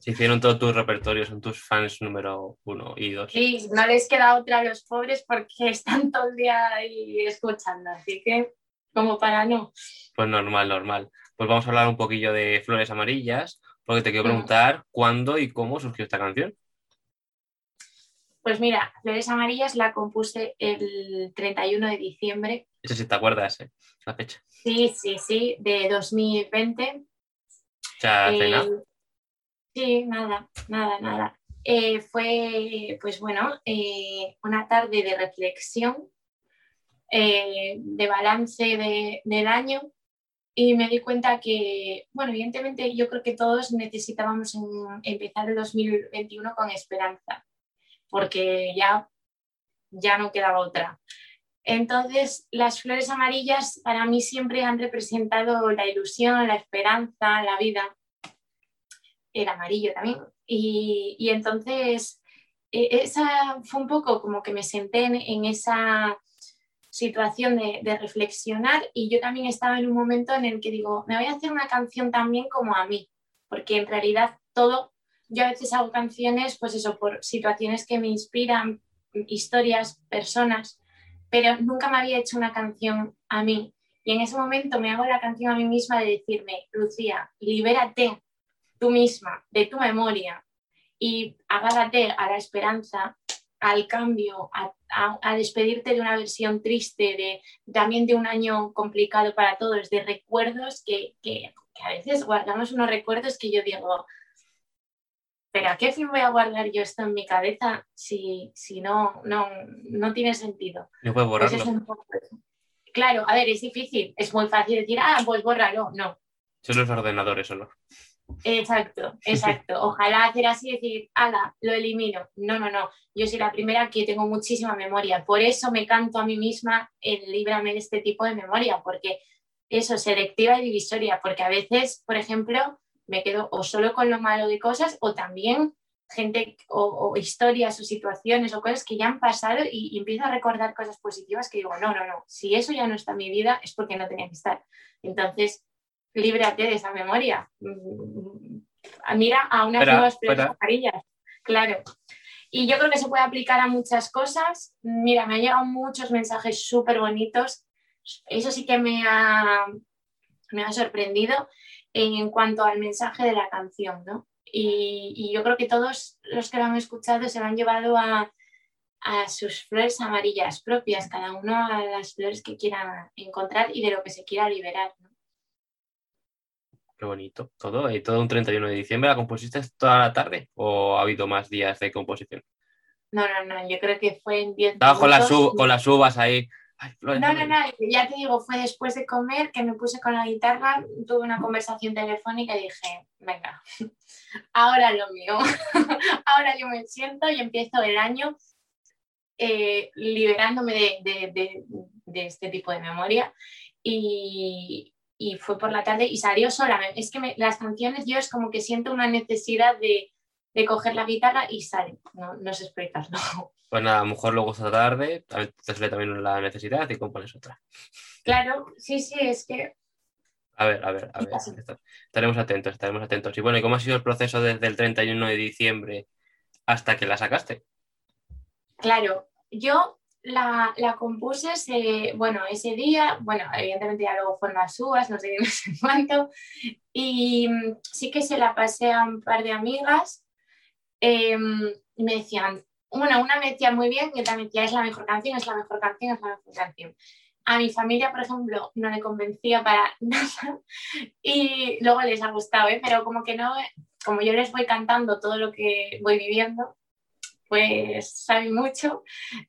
Speaker 2: Se hicieron todo tu repertorio, son tus fans número uno y dos.
Speaker 3: Sí, no les queda otra a los pobres porque están todo el día ahí escuchando, así que como para no.
Speaker 2: Pues normal, normal. Pues vamos a hablar un poquillo de Flores Amarillas, porque te quiero preguntar cuándo y cómo surgió esta canción.
Speaker 3: Pues mira, Flores Amarillas la compuse el 31 de diciembre.
Speaker 2: Eso sí te acuerdas, ¿eh? La fecha.
Speaker 3: Sí, sí, sí, de 2020.
Speaker 2: Eh,
Speaker 3: Sí, nada, nada, nada. Eh, fue, pues bueno, eh, una tarde de reflexión, de balance de, del año y me di cuenta que, bueno, evidentemente yo creo que todos necesitábamos empezar el 2021 con esperanza porque ya, ya no quedaba otra. Entonces, las flores amarillas para mí siempre han representado la ilusión, la esperanza, la vida. El amarillo también. Y, entonces, e, esa fue un poco como que me senté en, esa situación de, de, reflexionar y yo también estaba en un momento en el que digo, me voy a hacer una canción también como a mí, porque en realidad todo yo a veces hago canciones, pues eso, por situaciones que me inspiran, historias, personas, pero nunca me había hecho una canción a mí. Y en ese momento me hago la canción a mí misma de decirme, Lucía, libérate tú misma de tu memoria y agárrate a la esperanza, al cambio, a, despedirte de una versión triste, de, también de un año complicado para todos, de recuerdos que, que a veces guardamos unos recuerdos que yo digo, pero ¿a qué fin voy a guardar yo esto en mi cabeza si, si no, no, no tiene sentido?
Speaker 2: No puedo pues borrarlo.
Speaker 3: claro, a ver, es difícil. Es muy fácil decir, ah, pues bórralo. No.
Speaker 2: Son los ordenadores solo.
Speaker 3: Exacto, exacto. Ojalá hacer así y decir, ala, lo elimino. No, no, no. Yo soy la primera que tengo muchísima memoria. Por eso me canto a mí misma el líbrame de este tipo de memoria, porque eso, selectiva y divisoria, porque a veces, por ejemplo, me quedo o solo con lo malo de cosas o también gente o, historias o situaciones o cosas que ya han pasado y, empiezo a recordar cosas positivas que digo, no, no, no, si eso ya no está en mi vida es porque no tenía que estar. Entonces, líbrate de esa memoria. Mm, mira a unas nuevas carillas. Claro. Y yo creo que se puede aplicar a muchas cosas. Mira, me han llegado muchos mensajes súper bonitos. Eso sí que me ha, me ha sorprendido en cuanto al mensaje de la canción, ¿no? Y, yo creo que todos los que lo han escuchado se lo han llevado a, sus flores amarillas propias, cada uno a las flores que quiera encontrar y de lo que se quiera liberar. ¿no?
Speaker 2: Qué bonito. Todo, y todo un 31 de diciembre. ¿La compusiste toda la tarde o ha habido más días de composición?
Speaker 3: No, no, no, yo creo que fue en 10
Speaker 2: Estaba con las, con las
Speaker 3: no, no, no, ya te digo, fue después de comer que me puse con la guitarra, tuve una conversación telefónica y dije, venga, ahora lo mío, ahora yo me siento y empiezo el año eh, liberándome de, este tipo de memoria y, fue por la tarde y salió sola. Es que las canciones yo es como que siento una necesidad de, coger la guitarra y sale, no, no sé explicarlo.
Speaker 2: Pues nada, a lo mejor luego esta tarde te sale también la necesidad y compones otra.
Speaker 3: Claro, sí, sí, es que.
Speaker 2: A ver, a ver, a ver. Estaremos atentos, estaremos atentos. Y bueno, ¿y cómo ha sido el proceso desde el 31 de diciembre hasta que la sacaste?
Speaker 3: Claro, yo la, compuse, bueno, ese día, bueno, evidentemente ya luego fueron las uvas, no sé, no sé cuánto, y mm, sí que se la pasé a un par de amigas em, y me decían, bueno, una me decía muy bien y otra me decía, es la mejor canción, es la mejor canción, es la mejor canción. A mi familia, por ejemplo, no le convencía para nada y luego les ha gustado, ¿eh? pero como que no, como yo les voy cantando todo lo que voy viviendo, pues saben mucho.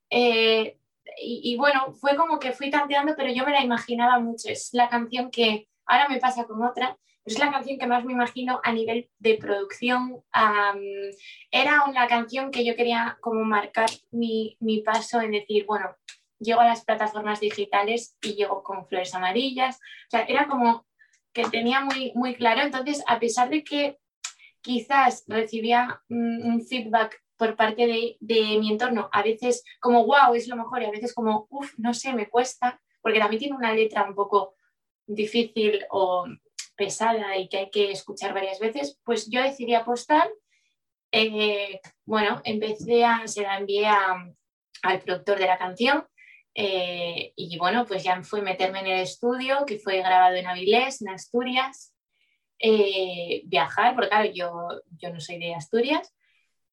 Speaker 3: Eh, y, bueno, fue como que fui tanteando, pero yo me la imaginaba mucho. Es la canción que ahora me pasa con otra, es la canción que más me imagino a nivel de producción. era una canción que yo quería como marcar mi, mi paso en decir, bueno, llego a las plataformas digitales y llego con flores amarillas. O sea, era como que tenía muy, muy claro. Entonces, a pesar de que quizás recibía un feedback por parte de, de, mi entorno, a veces como wow, es lo mejor y a veces como uff, no sé, me cuesta, porque también tiene una letra un poco difícil o pesada y que hay que escuchar varias veces, pues yo decidí apostar. Eh, bueno, empecé a, se la envié al productor de la canción eh, y bueno, pues ya fui meterme en el estudio que fue grabado en Avilés, en Asturias, eh, viajar, porque claro, yo, yo no soy de Asturias.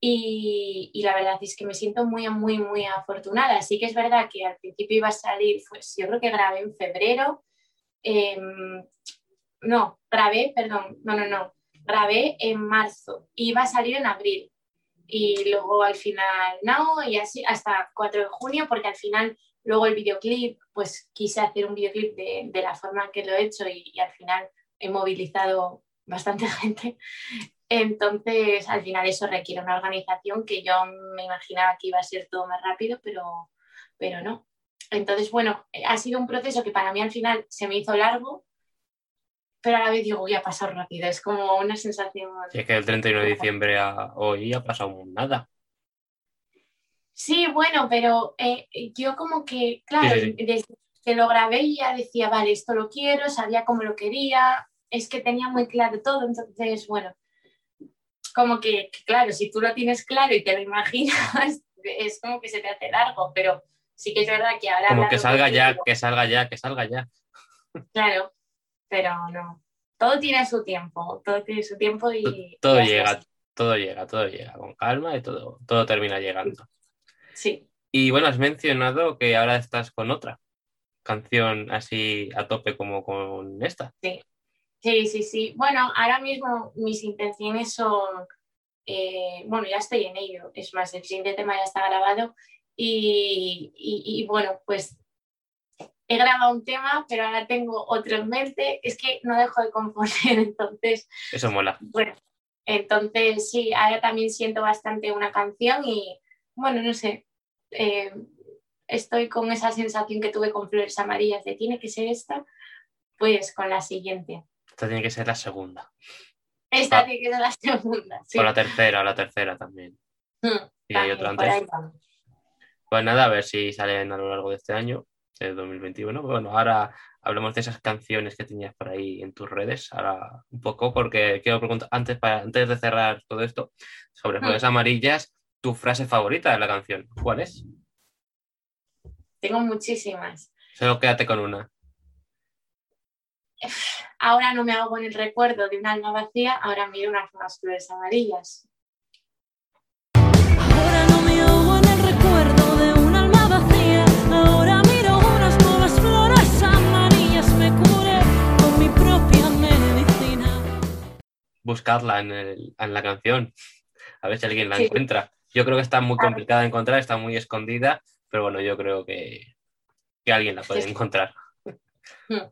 Speaker 3: Y, y, la verdad es que me siento muy, muy, muy afortunada. Sí que es verdad que al principio iba a salir, pues yo creo que grabé en febrero. Em, no, grabé, perdón, no, no, no, grabé en marzo. Iba a salir en abril. Y luego al final no, y así hasta 4 de junio, porque al final Luego el videoclip, pues quise hacer un videoclip de, la forma que lo he hecho y, al final he movilizado bastante gente. Entonces, al final eso requiere una organización que yo me imaginaba que iba a ser todo más rápido, pero, pero no. Entonces, bueno, ha sido un proceso que para mí al final se me hizo largo, pero a la vez digo, voy a pasar rápido. Es como una sensación.
Speaker 2: es que el 31 de diciembre a hoy ha pasado nada.
Speaker 3: Sí, bueno, pero eh, yo como que, claro, desde que lo grabé ya decía, vale, esto lo quiero, sabía cómo lo quería, es que tenía muy claro todo, entonces, bueno, como que, claro, si tú lo tienes claro y te lo imaginas, es como que se te hace largo, pero sí que es verdad que ahora...
Speaker 2: Como que salga ya, que salga ya, que salga ya.
Speaker 3: Claro, pero no. Todo tiene su tiempo, todo tiene su tiempo y...
Speaker 2: Todo, llega, todo llega, todo llega, con calma y todo, todo termina llegando.
Speaker 3: Sí.
Speaker 2: Y bueno, has mencionado que ahora estás con otra canción así a tope como con esta.
Speaker 3: Sí, sí, sí. sí. Bueno, ahora mismo mis intenciones son, eh, bueno, ya estoy en ello. Es más, el siguiente tema ya está grabado y, y, bueno, pues he grabado un tema, pero ahora tengo otro en mente. Es que no dejo de componer, entonces.
Speaker 2: Eso mola.
Speaker 3: Bueno, entonces sí, ahora también siento bastante una canción y bueno, no sé, eh, estoy con esa sensación que tuve con Flores Amarillas de tiene que ser esta, pues con la siguiente.
Speaker 2: Esta tiene que ser la segunda.
Speaker 3: Esta ah. tiene que ser la segunda.
Speaker 2: O la tercera, o la tercera también. Mm, y hay otra antes. Pues nada, a ver si salen a lo largo de este año, de 2021. Bueno, ahora hablemos de esas canciones que tenías por ahí en tus redes, ahora un poco, porque quiero preguntar, antes, para, antes de cerrar todo esto, sobre mm. Flores Amarillas, tu frase favorita de la canción. ¿Cuál es?
Speaker 3: Tengo muchísimas.
Speaker 2: Solo quédate con una.
Speaker 3: Ahora no me hago con el recuerdo de un alma vacía, ahora miro unas flores amarillas.
Speaker 2: Buscarla en, en la canción, a ver si alguien la encuentra. Yo creo que está muy complicada de encontrar, está muy escondida, pero bueno, yo creo que, alguien la puede encontrar. Hmm.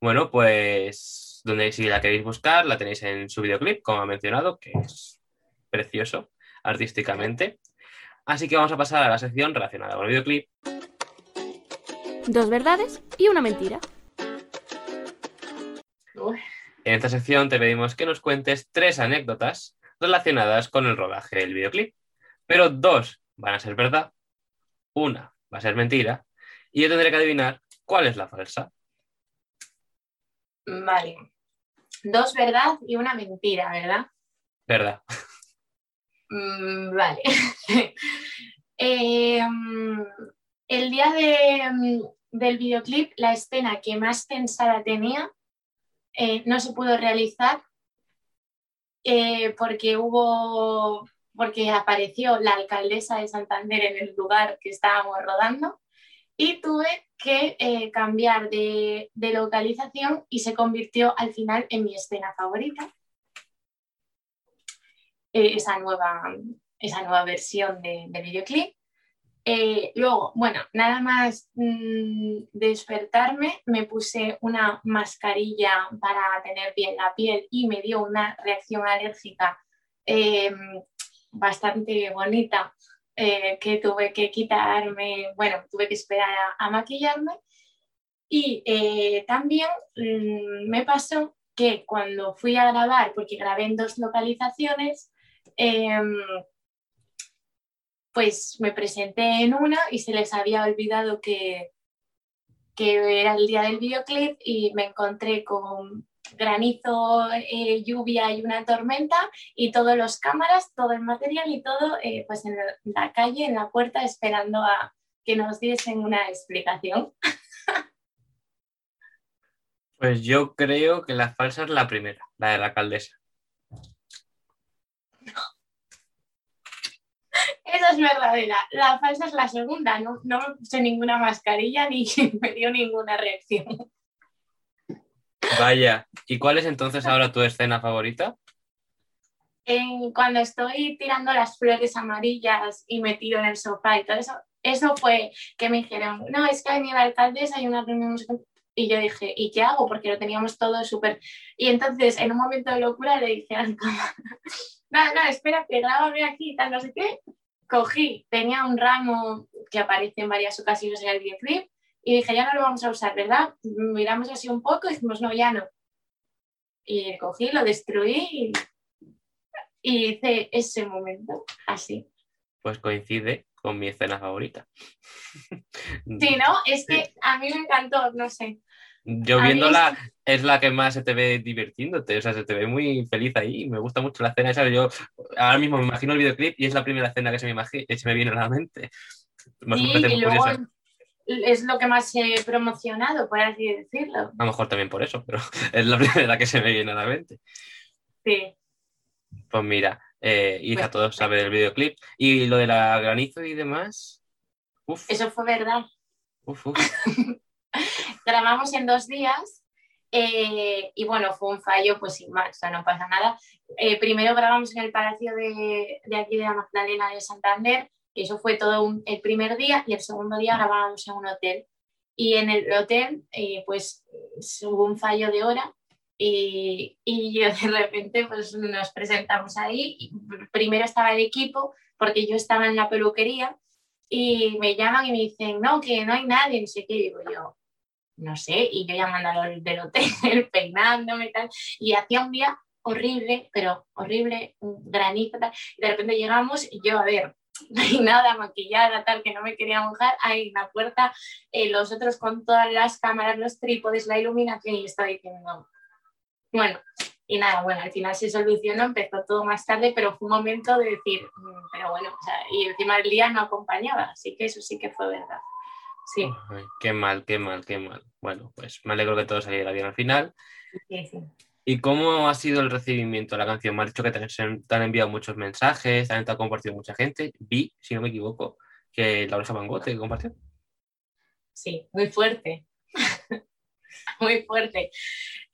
Speaker 2: Bueno, pues donde si la queréis buscar, la tenéis en su videoclip, como ha mencionado, que es precioso artísticamente. Así que vamos a pasar a la sección relacionada con el videoclip.
Speaker 1: Dos verdades y una mentira.
Speaker 2: En esta sección te pedimos que nos cuentes tres anécdotas relacionadas con el rodaje del videoclip. Pero dos van a ser verdad, una va a ser mentira, y yo tendré que adivinar cuál es la falsa.
Speaker 3: Vale. Dos verdad y una mentira, ¿verdad?
Speaker 2: Verdad.
Speaker 3: Mm, vale. Em, el día del videoclip, la escena que más pensada tenía eh, no se pudo realizar eh, porque hubo, porque apareció la alcaldesa de Santander en el lugar que estábamos rodando y tuve que eh, cambiar de, localización y se convirtió al final en mi escena favorita. Esa, nueva, esa nueva versión de, videoclip. Eh, luego, bueno, nada más mm, despertarme, me puse una mascarilla para tener bien la piel y me dio una reacción alérgica eh, bastante bonita eh, que tuve que quitarme, bueno, tuve que esperar a, maquillarme. Y también mm, me pasó que cuando fui a grabar, porque grabé en dos localizaciones, em, pues me presenté en una y se les había olvidado que, que era el día del videoclip y me encontré con granizo, eh, lluvia y una tormenta y todas las cámaras, todo el material y todo eh, pues en la calle, en la puerta, esperando a que nos diesen una explicación.
Speaker 2: Pues yo creo que la falsa es la primera, la de la alcaldesa.
Speaker 3: Esa es verdadera. La falsa es la segunda. No, no me puse ninguna mascarilla ni me dio ninguna reacción.
Speaker 2: Vaya, ¿y cuál es entonces ahora tu escena favorita?
Speaker 3: En- cuando estoy tirando las flores amarillas y me tiro en el sofá y todo eso, eso fue que me dijeron, no, es que ha venido la alcaldesa y una reunión. no sé qué". Y yo dije, ¿y qué hago? Porque lo teníamos todo súper. Y entonces, en un momento de locura, le dije no, no, espérate, grábame aquí, tal, no sé qué. Cogí, tenía un ramo que aparece en varias ocasiones en el videoclip y dije, ya no lo vamos a usar, ¿verdad? Miramos así un poco y dijimos, no, ya no. Y cogí, lo destruí y, y hice ese momento así.
Speaker 2: Pues coincide con mi escena favorita.
Speaker 3: Sí, ¿no? Es que a mí me encantó, no sé.
Speaker 2: Yo
Speaker 3: A
Speaker 2: viéndola es la que más se te ve divirtiéndote, o sea, se te ve muy feliz ahí. Me gusta mucho la escena esa. Yo ahora mismo me imagino el videoclip y es la primera escena que se me, imagi- se me viene a la mente. Me
Speaker 3: Sí,
Speaker 2: parece
Speaker 3: y luego es lo que más he promocionado, por así decirlo.
Speaker 2: A lo mejor también por eso, pero es la primera que se me viene a la mente.
Speaker 3: Sí.
Speaker 2: Pues mira, eh, Isa,
Speaker 3: Pues-
Speaker 2: todos saben del videoclip. Y lo de la granizo y demás. Uf,
Speaker 3: Eso fue verdad.
Speaker 2: uf, uf.
Speaker 3: Grabamos en dos días eh, y bueno, fue un fallo, pues sin más, o sea, no pasa nada. Eh, primero grabamos en el Palacio de, de aquí de la Magdalena de Santander, que eso fue todo un- el primer día, y el segundo día grabábamos en un hotel. Y en el hotel, eh, pues hubo un fallo de hora y, y yo de repente pues nos presentamos ahí. Y primero estaba el equipo, porque yo estaba en la peluquería, y me llaman y me dicen, no, que no hay nadie, no sé qué, digo yo, no sé, y yo llamando a del hotel, peinándome y tal, y hacía un día horrible, pero horrible, un granizo, tal, y de repente llegamos y yo, a ver, no hay nada, maquillada, tal, que no me quería mojar, ahí en la puerta, eh, los otros con todas las cámaras, los trípodes, la iluminación, y estaba diciendo, bueno, y nada, bueno, al final se solucionó, empezó todo más tarde, pero fue un momento de decir, "Mm, pero bueno, o sea, y encima el día no acompañaba, así que eso sí que fue verdad. Sí,
Speaker 2: Ay, qué mal, qué mal, qué mal. Bueno, pues me alegro que todo saliera bien al final.
Speaker 3: sí, sí.
Speaker 2: ¿Y cómo ha sido el recibimiento de la canción? Me has dicho que te han, te han enviado muchos mensajes, también te ha compartido mucha gente. Vi, si no me equivoco, que la Oreja Van Gogh te compartió.
Speaker 3: Sí, muy fuerte. muy fuerte.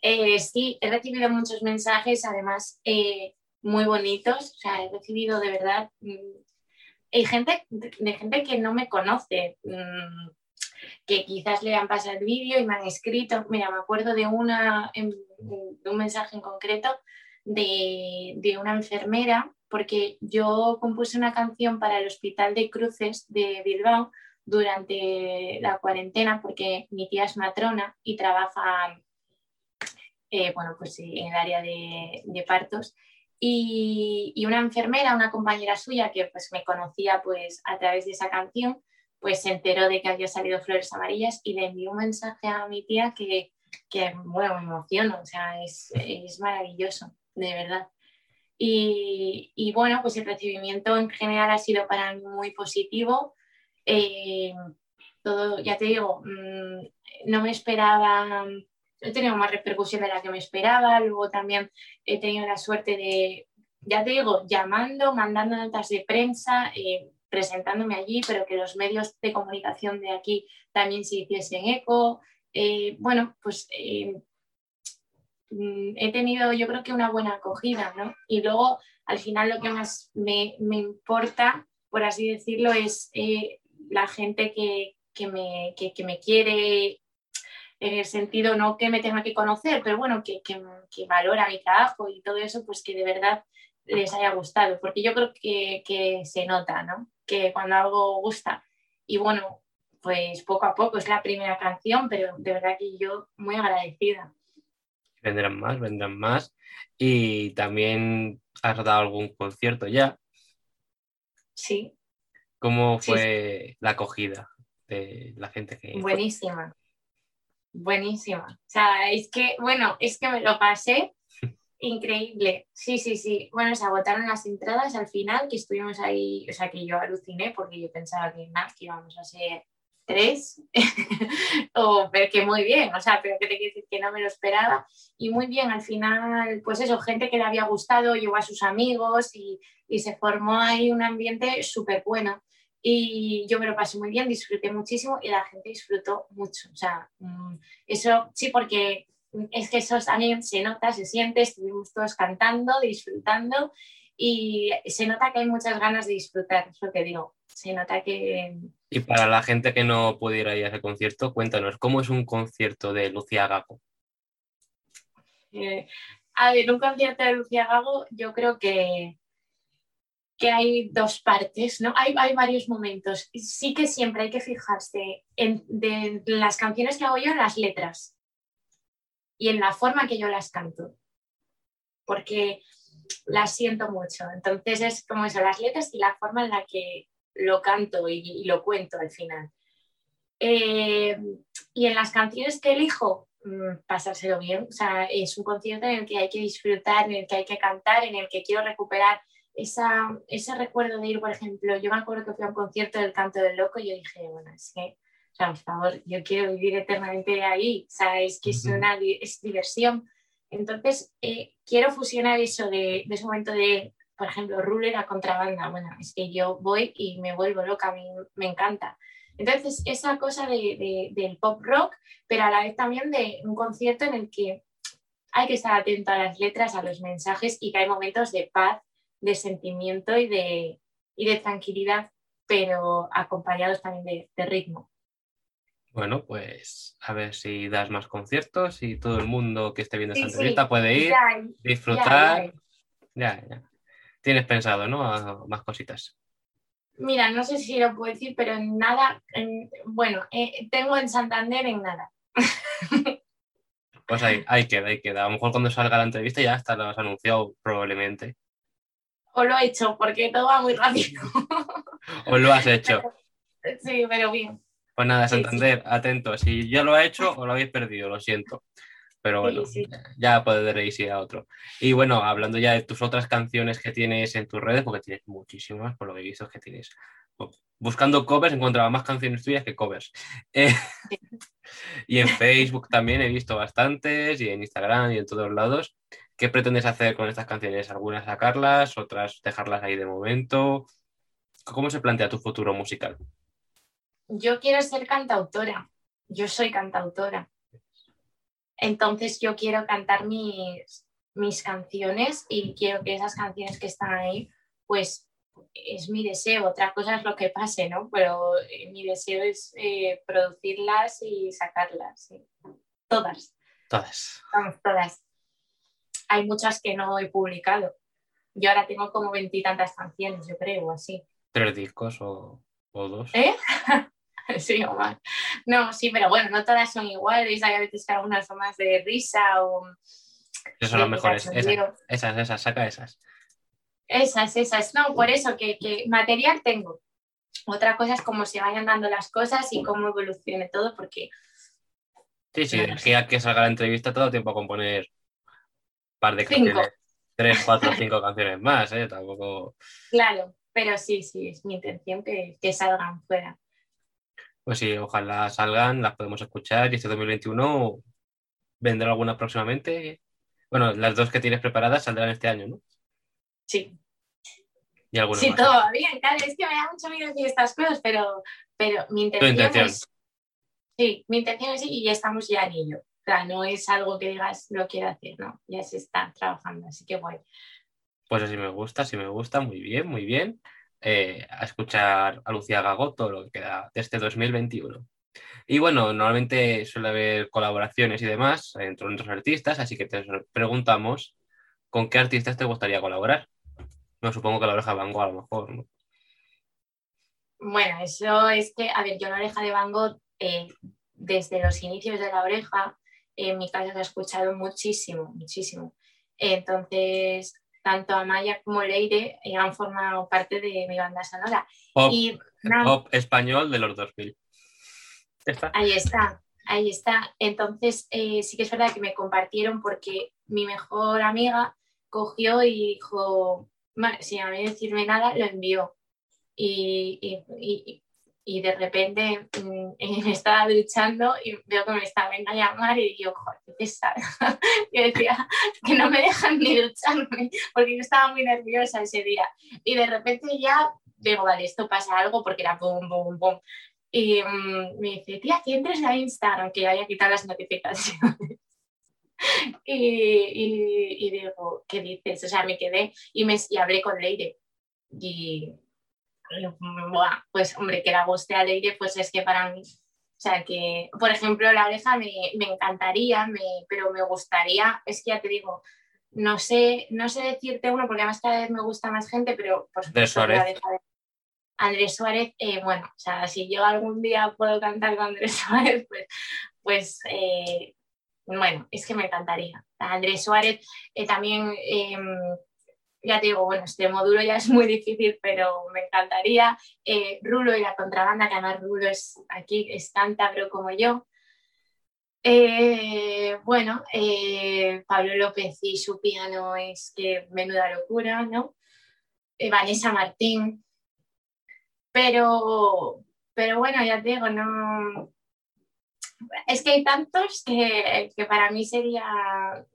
Speaker 3: Eh, sí, he recibido muchos mensajes, además eh, muy bonitos. O sea, he recibido de verdad. mm, hay gente, de gente que no me conoce, mm, que quizás le han pasado el vídeo y me han escrito. Mira, me acuerdo de, una, un mensaje en concreto de, de una enfermera, porque yo compuse una canción para el Hospital de Cruces de Bilbao durante la cuarentena porque mi tía es matrona y trabaja eh, bueno, pues, sí, en el área de, de partos. Y, y, una enfermera, una compañera suya que pues, me conocía pues, a través de esa canción, pues se enteró de que había salido Flores Amarillas y le envió un mensaje a mi tía que, que bueno, me emociono, o sea, es, es maravilloso, de verdad. Y, y, bueno, pues el recibimiento en general ha sido para mí muy positivo. Eh, todo, ya te digo, mmm, no me esperaba, he tenido más repercusión de la que me esperaba, luego también he tenido la suerte de, ya te digo, llamando, mandando notas de prensa, eh, presentándome allí, pero que los medios de comunicación de aquí también se hiciesen eco. Eh, bueno, pues eh, he tenido yo creo que una buena acogida, ¿no? Y luego al final lo que más me, me importa, por así decirlo, es eh, la gente que, que me, que me quiere en el sentido no que me tenga que conocer, pero bueno, que, que, que valora mi trabajo y todo eso, pues que de verdad les haya gustado, porque yo creo que, que se nota, ¿no? Que cuando algo gusta. Y bueno, pues poco a poco es la primera canción, pero de verdad que yo muy agradecida.
Speaker 2: Vendrán más, vendrán más. Y también has dado algún concierto ya.
Speaker 3: Sí,
Speaker 2: ¿Cómo
Speaker 3: Sí,
Speaker 2: fue la acogida de la gente que...
Speaker 3: buenísima. Buenísima. O sea, es que, bueno, es que me lo pasé increíble. Sí, sí, sí. Bueno, se agotaron las entradas al final, que estuvimos ahí, o sea, que yo aluciné porque yo pensaba que nada, que íbamos a ser tres, o pero que muy bien, o sea, pero que te quiero decir que no me lo esperaba. Y muy bien, al final, pues eso, gente que le había gustado, llevó a sus amigos y, y se formó ahí un ambiente súper bueno. Y yo me lo pasé muy bien, disfruté muchísimo y la gente disfrutó mucho. O sea, mm, eso sí, porque es que eso también se nota, se siente, estuvimos todos cantando, disfrutando y se nota que hay muchas ganas de disfrutar, es lo que digo. Se nota que,
Speaker 2: Y para la gente que no pudiera ir a ese concierto, cuéntanos, ¿cómo es un concierto de Lucía Gago?
Speaker 3: eh, a ver, un concierto de Lucía Gago, yo creo que, que hay dos partes, ¿no? Hay, hay varios momentos. Sí que siempre hay que fijarse en de las canciones que hago yo en las letras y en la forma que yo las canto, porque las siento mucho. Entonces es como eso, las letras y la forma en la que lo canto y, y lo cuento al final. Eh, y en las canciones que elijo, mm, pasárselo bien. O sea, es un concierto en el que hay que disfrutar, en el que hay que cantar, en el que quiero recuperar esa, ese recuerdo de ir, por ejemplo, yo me acuerdo que fui a un concierto del Canto del Loco y yo dije, bueno, es que, o sea, por favor, yo quiero vivir eternamente ahí, o sea, es que es, una, es diversión. Entonces, eh, quiero fusionar eso de, de ese momento de, por ejemplo, ruler a contrabanda. Bueno, es que yo voy y me vuelvo loca, a mí me encanta. Entonces, esa cosa de, de- del pop rock, pero a la vez también de un concierto en el que hay que estar atento a las letras, a los mensajes y que hay momentos de paz, de sentimiento y de, y de tranquilidad, pero acompañados también de, de ritmo.
Speaker 2: Bueno, pues a ver si das más conciertos y todo el mundo que esté viendo
Speaker 3: Sí,
Speaker 2: esta
Speaker 3: sí.
Speaker 2: entrevista puede ir,
Speaker 3: Ya,
Speaker 2: disfrutar.
Speaker 3: ya.
Speaker 2: Ya, ya. Tienes pensado, ¿no? A- más cositas.
Speaker 3: Mira, no sé si lo puedo decir, pero en nada, en- bueno, eh, tengo en Santander en nada.
Speaker 2: Pues ahí, ahí queda, ahí queda. A lo mejor cuando salga la entrevista ya hasta lo has anunciado probablemente.
Speaker 3: O lo he hecho, porque todo va muy rápido.
Speaker 2: O lo has hecho.
Speaker 3: sí, pero bien.
Speaker 2: Pues nada,
Speaker 3: Sí, sí.
Speaker 2: Santander, atento. Si ya lo ha hecho o lo habéis perdido, lo siento. Pero bueno,
Speaker 3: Sí,
Speaker 2: ya podréis ir a otro. Y bueno, hablando ya de tus otras canciones que tienes en tus redes, porque tienes muchísimas, por lo que he visto es que tienes. Buscando covers encontraba más canciones tuyas que covers. Eh, y en Facebook también he visto bastantes, y en Instagram y en todos lados. ¿Qué pretendes hacer con estas canciones? ¿Algunas sacarlas, otras dejarlas ahí de momento? ¿Cómo se plantea tu futuro musical?
Speaker 3: Yo quiero ser cantautora. Yo soy cantautora. Entonces yo quiero cantar mis, mis canciones y quiero que esas canciones que están ahí, pues es mi deseo. Otra cosa es lo que pase, ¿no? Pero eh, mi deseo es eh, producirlas y sacarlas. sí. Todas,
Speaker 2: Todas.
Speaker 3: vamos, todas. Hay muchas que no he publicado. Yo ahora tengo como veintitantas canciones, yo creo, o así.
Speaker 2: ¿Tres discos o, o dos?
Speaker 3: ¿Eh? Sí, o más. No, sí, pero bueno, no todas son iguales. Hay a veces que algunas son más de risa o.
Speaker 2: Esas son las mejores. Esas, esas, esas, saca esas.
Speaker 3: Esas, esas. No, por eso que, que material tengo. Otra cosa es cómo se vayan dando las cosas y cómo evolucione todo, porque
Speaker 2: Sí, sí, de
Speaker 3: Claro.
Speaker 2: aquí a que salga la entrevista todo el tiempo a componer un par de
Speaker 3: Cinco.
Speaker 2: canciones. Tres, cuatro, cinco canciones más, ¿eh? Tampoco.
Speaker 3: claro, pero sí, sí, es mi intención que, que salgan fuera.
Speaker 2: Pues sí, ojalá salgan, las podemos escuchar y este 2021 vendrá alguna próximamente. Bueno, las dos que tienes preparadas saldrán este año, ¿no?
Speaker 3: Sí,
Speaker 2: Y alguna
Speaker 3: sí,
Speaker 2: más.
Speaker 3: bien. Claro, es que me da mucho miedo decir estas cosas, pero, pero mi intención,
Speaker 2: intención.
Speaker 3: es. Sí, mi intención es y ya estamos ya en ello. O sea, no es algo que digas lo quiero hacer, no, ya se está trabajando, así que guay.
Speaker 2: Pues así me gusta, sí me gusta, muy bien, muy bien. Eh, a escuchar a Lucía Gago todo lo que queda de este 2021. Y bueno, normalmente suele haber colaboraciones y demás entre otros artistas, así que te preguntamos con qué artistas te gustaría colaborar. No supongo que la oreja de Van Gogh a lo mejor, ¿no?
Speaker 3: Bueno, eso es que, a ver, yo la oreja de Van Gogh, eh, desde los inicios de la oreja, en mi casa se ha escuchado muchísimo, muchísimo. Entonces, tanto Amaya como Leire eh, han formado parte de mi banda sonora.
Speaker 2: Pop,
Speaker 3: Y nada,
Speaker 2: pop español de los 2000. Ya está.
Speaker 3: Ahí está, ahí está. Entonces, eh, sí que es verdad que me compartieron porque mi mejor amiga cogió y dijo, "Ma, sin a mí decirme nada, lo envió. Y, y- y- y de repente mm, me estaba duchando y veo que me estaban a llamar y digo, joder, qué pesada. Y decía que no me dejan ni ducharme porque yo estaba muy nerviosa ese día. Y de repente ya digo, vale, esto pasa algo porque era pum, pum, pum. Y mm, me dice, tía, que entres a Instagram, que ya había quitado las notificaciones. y, y- digo, ¿qué dices? O sea, me quedé y, me, y hablé con Leire. Y, pues hombre, que la guste a Leire, pues es que para mí, o sea, que, por ejemplo, la oreja me, me encantaría, me- pero me gustaría, es que ya te digo, no sé, no sé decirte uno, porque además cada vez me gusta más gente, pero por supuesto, la
Speaker 2: Suárez.
Speaker 3: oreja de- Andrés Suárez, eh, bueno, o sea, si yo algún día puedo cantar con Andrés Suárez, pues, pues eh, bueno, es que me encantaría. Andrés Suárez eh, también, eh, ya te digo, bueno, este módulo ya es muy difícil, pero me encantaría. Eh, Rulo y la contrabanda, que además Rulo es aquí, es cántabro como yo. Eh, bueno, eh, Pablo López y su piano es que menuda locura, ¿no? Vanessa Martín. Pero, pero bueno, ya te digo, no. Es que hay tantos que, que para mí sería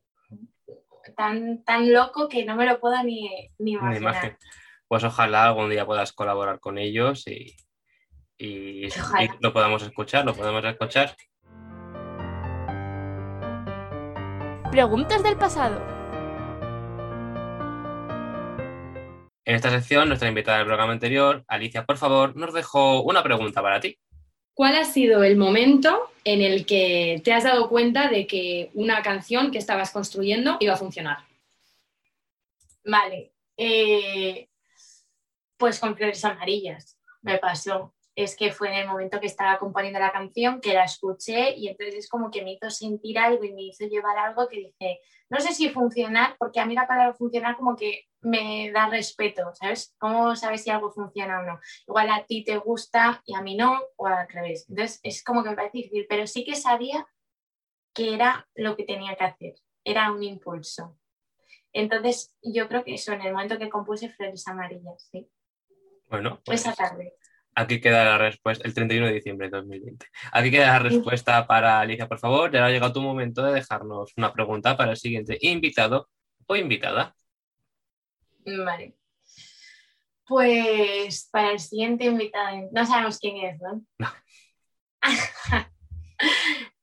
Speaker 3: tan, tan loco que no me lo puedo ni, ni imaginar.
Speaker 2: imagen. Pues ojalá algún día puedas colaborar con ellos y, y lo podamos escuchar, lo podemos escuchar.
Speaker 1: Preguntas del pasado.
Speaker 2: En esta sección, nuestra invitada del programa anterior, Alicia, por favor, nos dejó una pregunta para ti.
Speaker 5: ¿Cuál ha sido el momento en el que te has dado cuenta de que una canción que estabas construyendo iba a funcionar?
Speaker 3: Vale. eh, pues con flores amarillas me pasó. Es que fue en el momento que estaba componiendo la canción que la escuché y entonces es como que me hizo sentir algo y me hizo llevar algo que dije, no sé si funcionar, porque a mí la palabra funcionar como que me da respeto, ¿sabes? ¿Cómo sabes si algo funciona o no? Igual a ti te gusta y a mí no, o al revés. Entonces es como que me parece difícil, pero sí que sabía que era lo que tenía que hacer, era un impulso. Entonces, yo creo que eso, en el momento que compuse Flores Amarillas, sí.
Speaker 2: Bueno, pues
Speaker 3: Esa tarde.
Speaker 2: Aquí queda la respuesta, el 31 de diciembre de 2020. Aquí queda la respuesta para Alicia, por favor. Ya ha llegado tu momento de dejarnos una pregunta para el siguiente invitado o invitada.
Speaker 3: Vale. Pues para el siguiente invitado, no sabemos quién es, ¿no?
Speaker 2: No.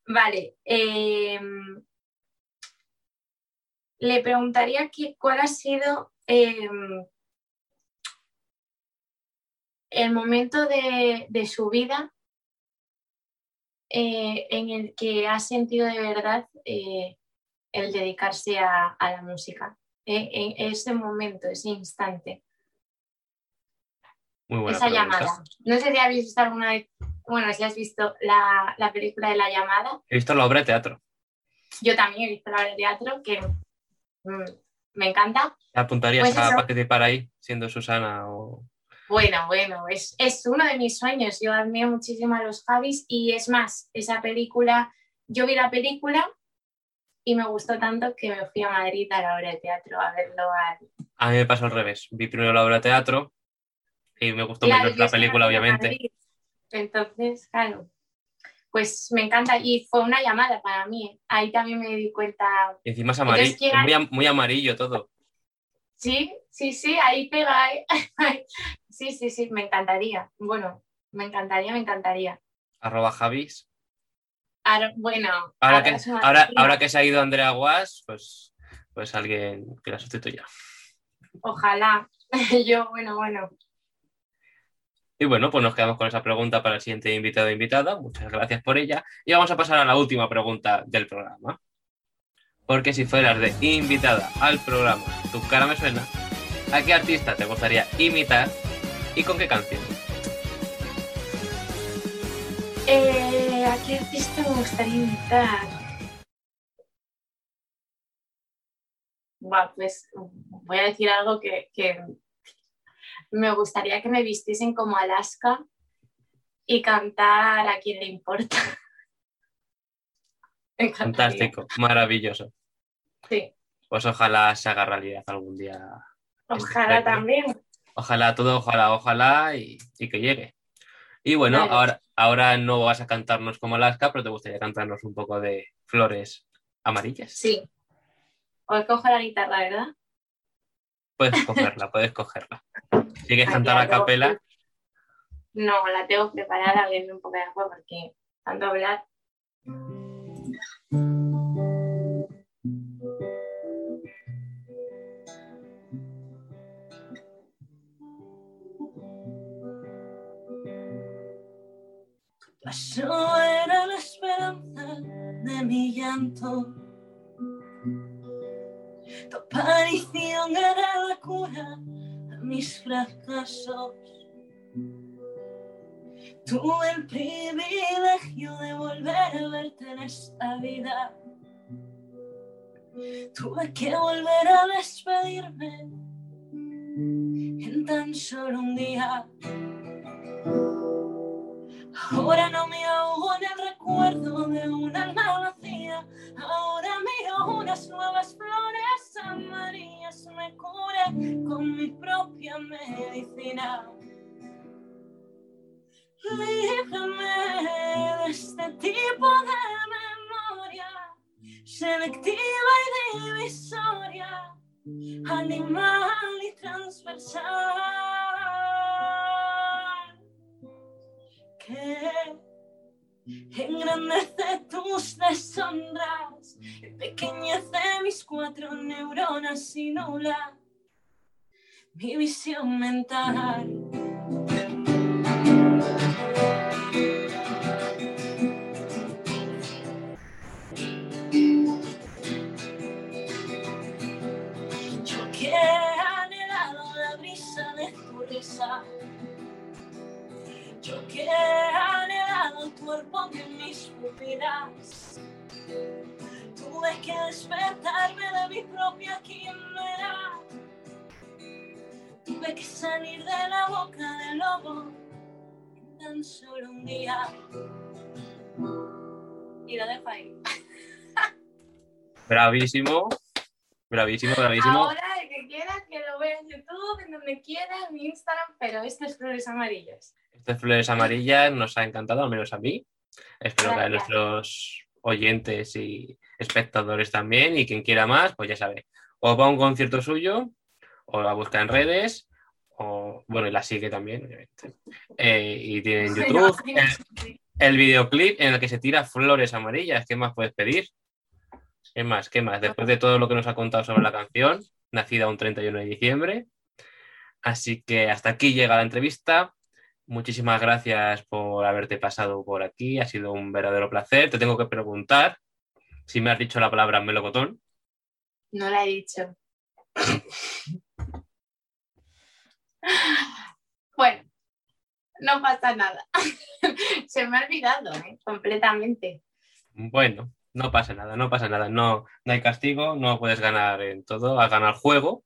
Speaker 3: vale. eh, le preguntaría que, cuál ha sido eh, el momento de, de su vida eh, en el que ha sentido de verdad eh, el dedicarse a, a la música. eh, en ese momento, ese instante,
Speaker 2: Muy buena
Speaker 3: esa
Speaker 2: pregunta.
Speaker 3: llamada. No sé si habéis visto alguna vez, bueno, si has visto la, la película de La llamada.
Speaker 2: He visto la obra de teatro.
Speaker 3: Yo también he visto la obra de teatro, que mm, me encanta.
Speaker 2: ¿Te apuntarías
Speaker 3: Pues
Speaker 2: a
Speaker 3: eso.
Speaker 2: participar ahí, siendo Susana o...?
Speaker 3: Bueno, bueno, es, es uno de mis sueños. Yo admiro muchísimo a los Javis y es más, esa película, yo vi la película y me gustó tanto que me fui a Madrid a la obra de teatro a verlo al,
Speaker 2: A mí me pasó al revés. Vi primero la obra de teatro y me gustó
Speaker 3: Claro,
Speaker 2: menos
Speaker 3: yo
Speaker 2: la película, obviamente.
Speaker 3: Madrid. Entonces, claro, pues me encanta y fue una llamada para mí. Ahí también me di cuenta,
Speaker 2: Y encima es amarillo,
Speaker 3: Entonces, ¿quién
Speaker 2: muy, am- muy amarillo todo.
Speaker 3: Sí, sí, sí, ahí pega. ¿eh? Sí, sí, sí, me encantaría. Bueno, me encantaría, me encantaría.
Speaker 2: Arroba Javis.
Speaker 3: Bueno,
Speaker 2: Ahora que, ahora, ahora se ha ido Andrea Guas, pues, pues alguien que la sustituya.
Speaker 3: Ojalá. Yo, bueno, bueno.
Speaker 2: Y bueno, pues nos quedamos con esa pregunta para el siguiente invitado o invitada. Muchas gracias por ella. Y vamos a pasar a la última pregunta del programa. Porque si fueras de invitada al programa Tu cara me suena, ¿a qué artista te gustaría imitar y con qué canción?
Speaker 3: Eh, ¿A qué artista me gustaría? Buah, pues voy a decir algo que, que me gustaría que me vistiesen como Alaska y cantar a quien le importa.
Speaker 2: Fantástico, maravilloso.
Speaker 3: Sí,
Speaker 2: Pues ojalá se haga realidad algún día.
Speaker 3: ojalá
Speaker 2: Estupendo.
Speaker 3: también.
Speaker 2: Ojalá todo, ojalá, ojalá y, y que llegue. Y bueno, ahora, ahora no vas a cantarnos como Alaska, pero te gustaría cantarnos un poco de flores amarillas.
Speaker 3: Sí. Hoy cojo la guitarra, ¿verdad?
Speaker 2: Puedes cogerla, puedes cogerla. Si quieres cantar a capela,
Speaker 3: No, la tengo preparada, viendo un poco de agua porque tanto hablar.
Speaker 4: Pasó era la esperanza de mi llanto. Tu aparición era la cura de mis fracasos. Tuve el privilegio de volver a verte en esta vida. Tuve que volver a despedirme en tan solo un día. Ahora no me ahogo en el recuerdo de un alma vacía. Ahora miro unas nuevas flores amarillas. Me curé con mi propia medicina. Líbrame de este tipo de memoria selectiva y divisoria, animal y transversal que engrandece tus deshonras, pequeñece mis cuatro neuronas y nula mi visión mental. Que he anhelado tu cuerpo en mis pupilas. Tuve que despertarme de mi propia quimera. Tuve que salir de la boca del lobo en tan solo un día. Y lo dejo ahí.
Speaker 2: bravísimo, bravísimo, bravísimo.
Speaker 3: Ahora, el que quiera, que lo vea en YouTube, en donde quiera, en mi Instagram, pero estas flores amarillas.
Speaker 2: Estas flores amarillas nos ha encantado, al menos a mí. Espero que a nuestros oyentes y espectadores también, y quien quiera más, pues ya sabe. O va a un concierto suyo, o la busca en redes, o bueno, y la sigue también, obviamente. Eh, y tiene en YouTube el, el videoclip en el que se tira flores amarillas. ¿Qué más puedes pedir? ¿Qué más? ¿Qué más? Después de todo lo que nos ha contado sobre la canción, nacida un 31 de diciembre. Así que hasta aquí llega la entrevista. Muchísimas gracias por haberte pasado por aquí. Ha sido un verdadero placer. Te tengo que preguntar si me has dicho la palabra melocotón.
Speaker 3: No la he dicho. Bueno, no pasa nada. Se me ha olvidado ¿eh? completamente.
Speaker 2: Bueno, no pasa nada, no pasa nada. No, no hay castigo, no puedes ganar en todo. Has ganado el juego,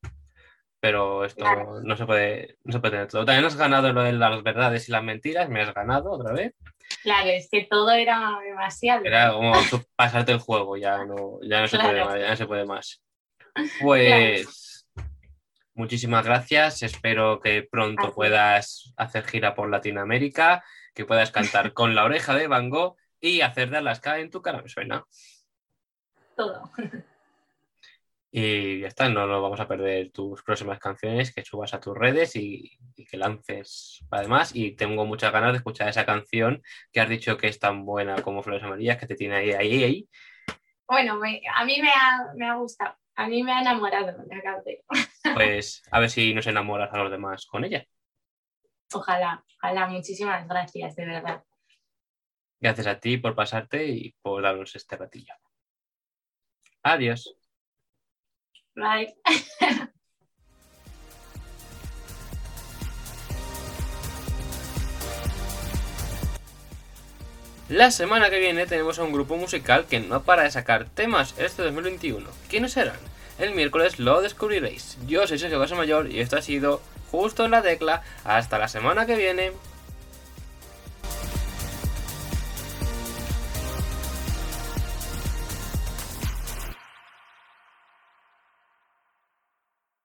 Speaker 2: pero esto
Speaker 3: Claro.
Speaker 2: no se puede, no se puede tener todo. También has ganado lo de las verdades y las mentiras. Me has ganado otra vez.
Speaker 3: Claro, es que todo era demasiado.
Speaker 2: Era como pasarte el juego, ya no, ya no se puede más, ya no se puede más. Pues muchísimas gracias. Espero que pronto
Speaker 3: Así
Speaker 2: puedas hacer gira por Latinoamérica, que puedas cantar con la oreja de Van Gogh y hacer de Alaska en tu cara me suena.
Speaker 3: Todo.
Speaker 2: Y ya está, no nos vamos a perder tus próximas canciones, que subas a tus redes y, y que lances además. Y tengo muchas ganas de escuchar esa canción que has dicho que es tan buena como Flores Amarillas, que te tiene ahí, ahí, ahí.
Speaker 3: Bueno, me- a mí me ha, me ha gustado. A mí me ha enamorado la canción.
Speaker 2: Pues a ver si nos enamoras a los demás con ella.
Speaker 3: Ojalá, ojalá, muchísimas gracias, de verdad.
Speaker 2: Gracias a ti por pasarte y por darnos este ratillo. Adiós. La semana que viene tenemos a un grupo musical que no para de sacar temas este 2021. ¿Quiénes serán? El miércoles lo descubriréis. Yo soy Sergio Casamayor y esto ha sido Justo en la Tecla. Hasta la semana que viene.